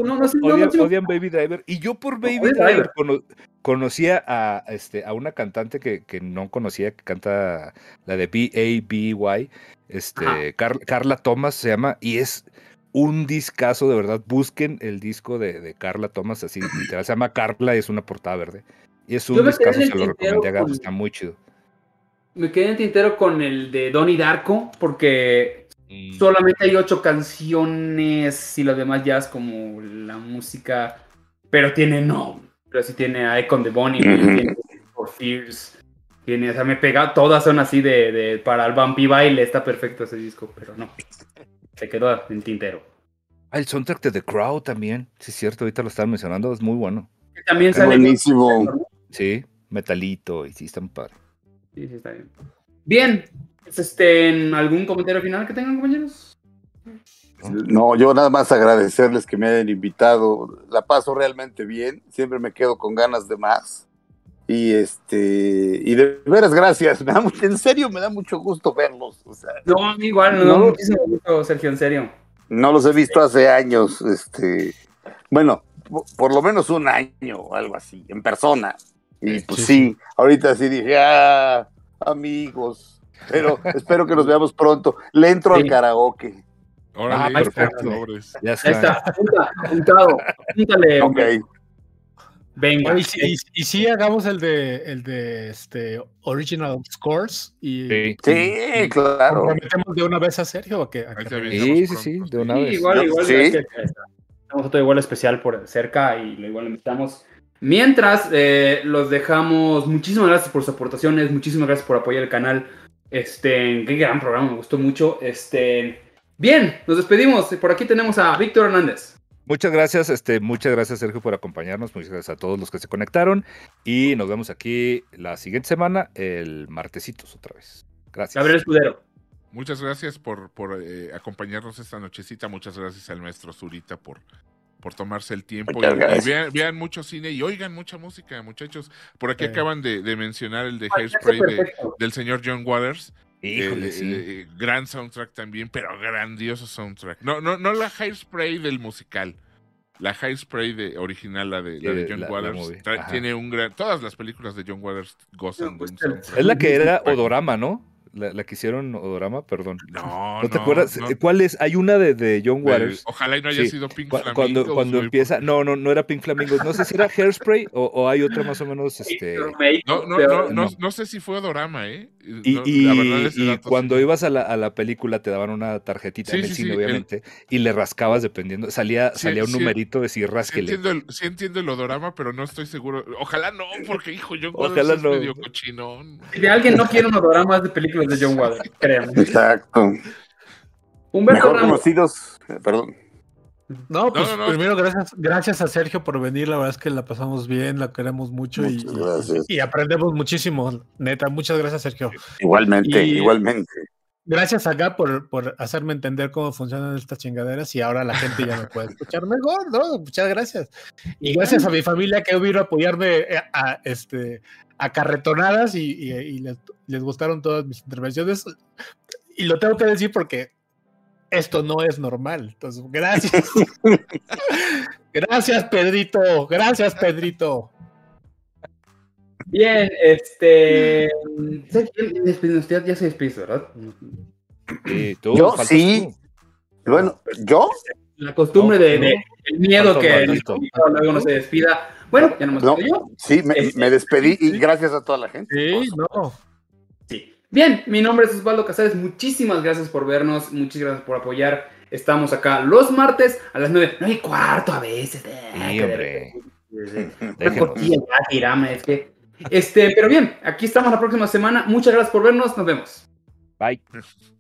odian, Baby Driver. Y yo por Baby Driver Driver. cono- conocía a, este, a una cantante que, que no conocía, que canta la de B-A-B-Y, este, Ajá. Car- Carla Thomas se llama, y es un discazo, de verdad. Busquen el disco de, de Carla Thomas, así literal. Se llama Carla y es una portada verde. Y es un discazo, se lo recomendé a Gab, con- está muy chido. Me quedé en tintero con el de Donnie Darko, porque solamente hay ocho canciones y los demás ya es como la música, pero tiene no, pero sí tiene a Icon de Bonnie, tiene For Fears, tiene, o sea, me pega, todas son así de, de para el Bumpy Baile, está perfecto ese disco, pero no, se quedó en tintero. Ah, el soundtrack de The Crow también. Sí, es cierto, ahorita lo estaban mencionando, es muy bueno. También sale buenísimo. Sí, metalito y sí, está muy padre. Sí, sí, está bien. Bien, pues, este, ¿en ¿algún comentario final que tengan, compañeros? No, yo nada más agradecerles que me hayan invitado. La paso realmente bien. Siempre me quedo con ganas de más. Y este, y de veras gracias. Me da mucho- en serio, me da mucho gusto verlos. O sea, No, a mí igual, no, No. muchísimo gusto, Sergio, en serio. no los he visto hace años. Este, bueno, po- por lo menos un año o algo así, en persona. Y pues Sí, sí, ahorita sí dije, ah, amigos. Pero espero que nos veamos pronto. Le entro Sí. al karaoke. Órale, Ah, perfecto. Ya Ahí está. está, apunta, apuntado, apúntale. Ok. Venga. Oye, y, y, y sí hagamos el de el de este original scores y Sí. Sí, claro. comprometemos de una vez a Sergio a avisamos Sí, sí, sí, de una Sí, vez. igual, igual. Sí. es que Tenemos otro igual especial por cerca y lo igual invitamos. Mientras, eh, los dejamos. Muchísimas gracias por sus aportaciones. Muchísimas gracias por apoyar el canal. Este, qué gran programa, me gustó mucho. Este, bien, nos despedimos. Por aquí tenemos a Víctor Hernández. Muchas gracias, este, muchas gracias Sergio por acompañarnos, muchas gracias a todos los que se conectaron y nos vemos aquí la siguiente semana, el martesitos otra vez. Gracias. Gabriel Escudero. Muchas gracias por, por eh, acompañarnos esta nochecita. Muchas gracias al maestro Zurita por, por tomarse el tiempo. Y, vean, vean mucho cine y oigan mucha música, muchachos. Por aquí acaban de, de mencionar el de Ay, Hairspray de- del señor John Waters. Híjole, Eh, sí. eh, gran soundtrack también, pero grandioso soundtrack. No, no, no la Hairspray del musical. La Hairspray de original, la de, la de Eh, John la- Waters, tiene un gran. Todas las películas de John Waters gozan No, de un soundtrack. Es la que era Odorama, ¿no? La, la que hicieron Odorama, perdón. No, ¿No te acuerdas? no. ¿Cuál es? Hay una de, de John Del- Waters. ojalá y no haya Sí, sido Pink Flamingos. cuando cuando empieza, no, no, no era Pink Flamingos, no sé si era Hairspray o, o hay otra más o menos, este, No, no, no, no, no. sé si fue Odorama, ¿eh? y, No, y- la verdad, ese y dato cuando sí. ibas a la, a la película te daban una tarjetita Sí, en el sí, cine, sí, el- obviamente, y le rascabas dependiendo, salía, Sí, salía un sí, numerito de si Sí rasquele. entiendo, el, sí entiendo el odorama, pero no estoy seguro. Ojalá no, porque hijo, John Ojalá Waters es no. medio cochinón. Si de alguien no quiere un odorama de películas de John Waters, créanme. Exacto. Humberto Mejor Ramos. conocidos, eh, perdón. No, pues no, no. primero gracias, gracias a Sergio por venir, la verdad es que la pasamos bien, la queremos mucho y, y aprendemos muchísimo, neta, muchas gracias Sergio. Igualmente, Y- igualmente. Gracias a Gab por, por hacerme entender cómo funcionan estas chingaderas y ahora la gente ya me puede escuchar mejor, ¿no? Muchas gracias. Y gracias a mi familia que vino a apoyarme eh, a, este, a carretonadas y, y- y les, les gustaron todas mis intervenciones. Y lo tengo que decir porque esto no es normal. Entonces, gracias. gracias, Pedrito. Gracias, Pedrito. Bien, este. Usted ya se despidió, ¿verdad? Y tú, Yo sí. tú. Bueno, ¿yo? La costumbre No, de, no. de- el miedo que el luego no se despida. Bueno, ya no me No. despido yo. Sí, me, me despedí y gracias a toda la gente. Sí, no. Sí. Bien, mi nombre es Osvaldo Casares. Muchísimas gracias por vernos. Muchas gracias por apoyar Estamos acá los martes a las 9, 9 y cuarto a veces. Sí, hombre. Déjenos. cosilla ya, tirame, es que. Este, pero bien, aquí estamos la próxima semana. Muchas gracias por vernos. Nos vemos. Bye.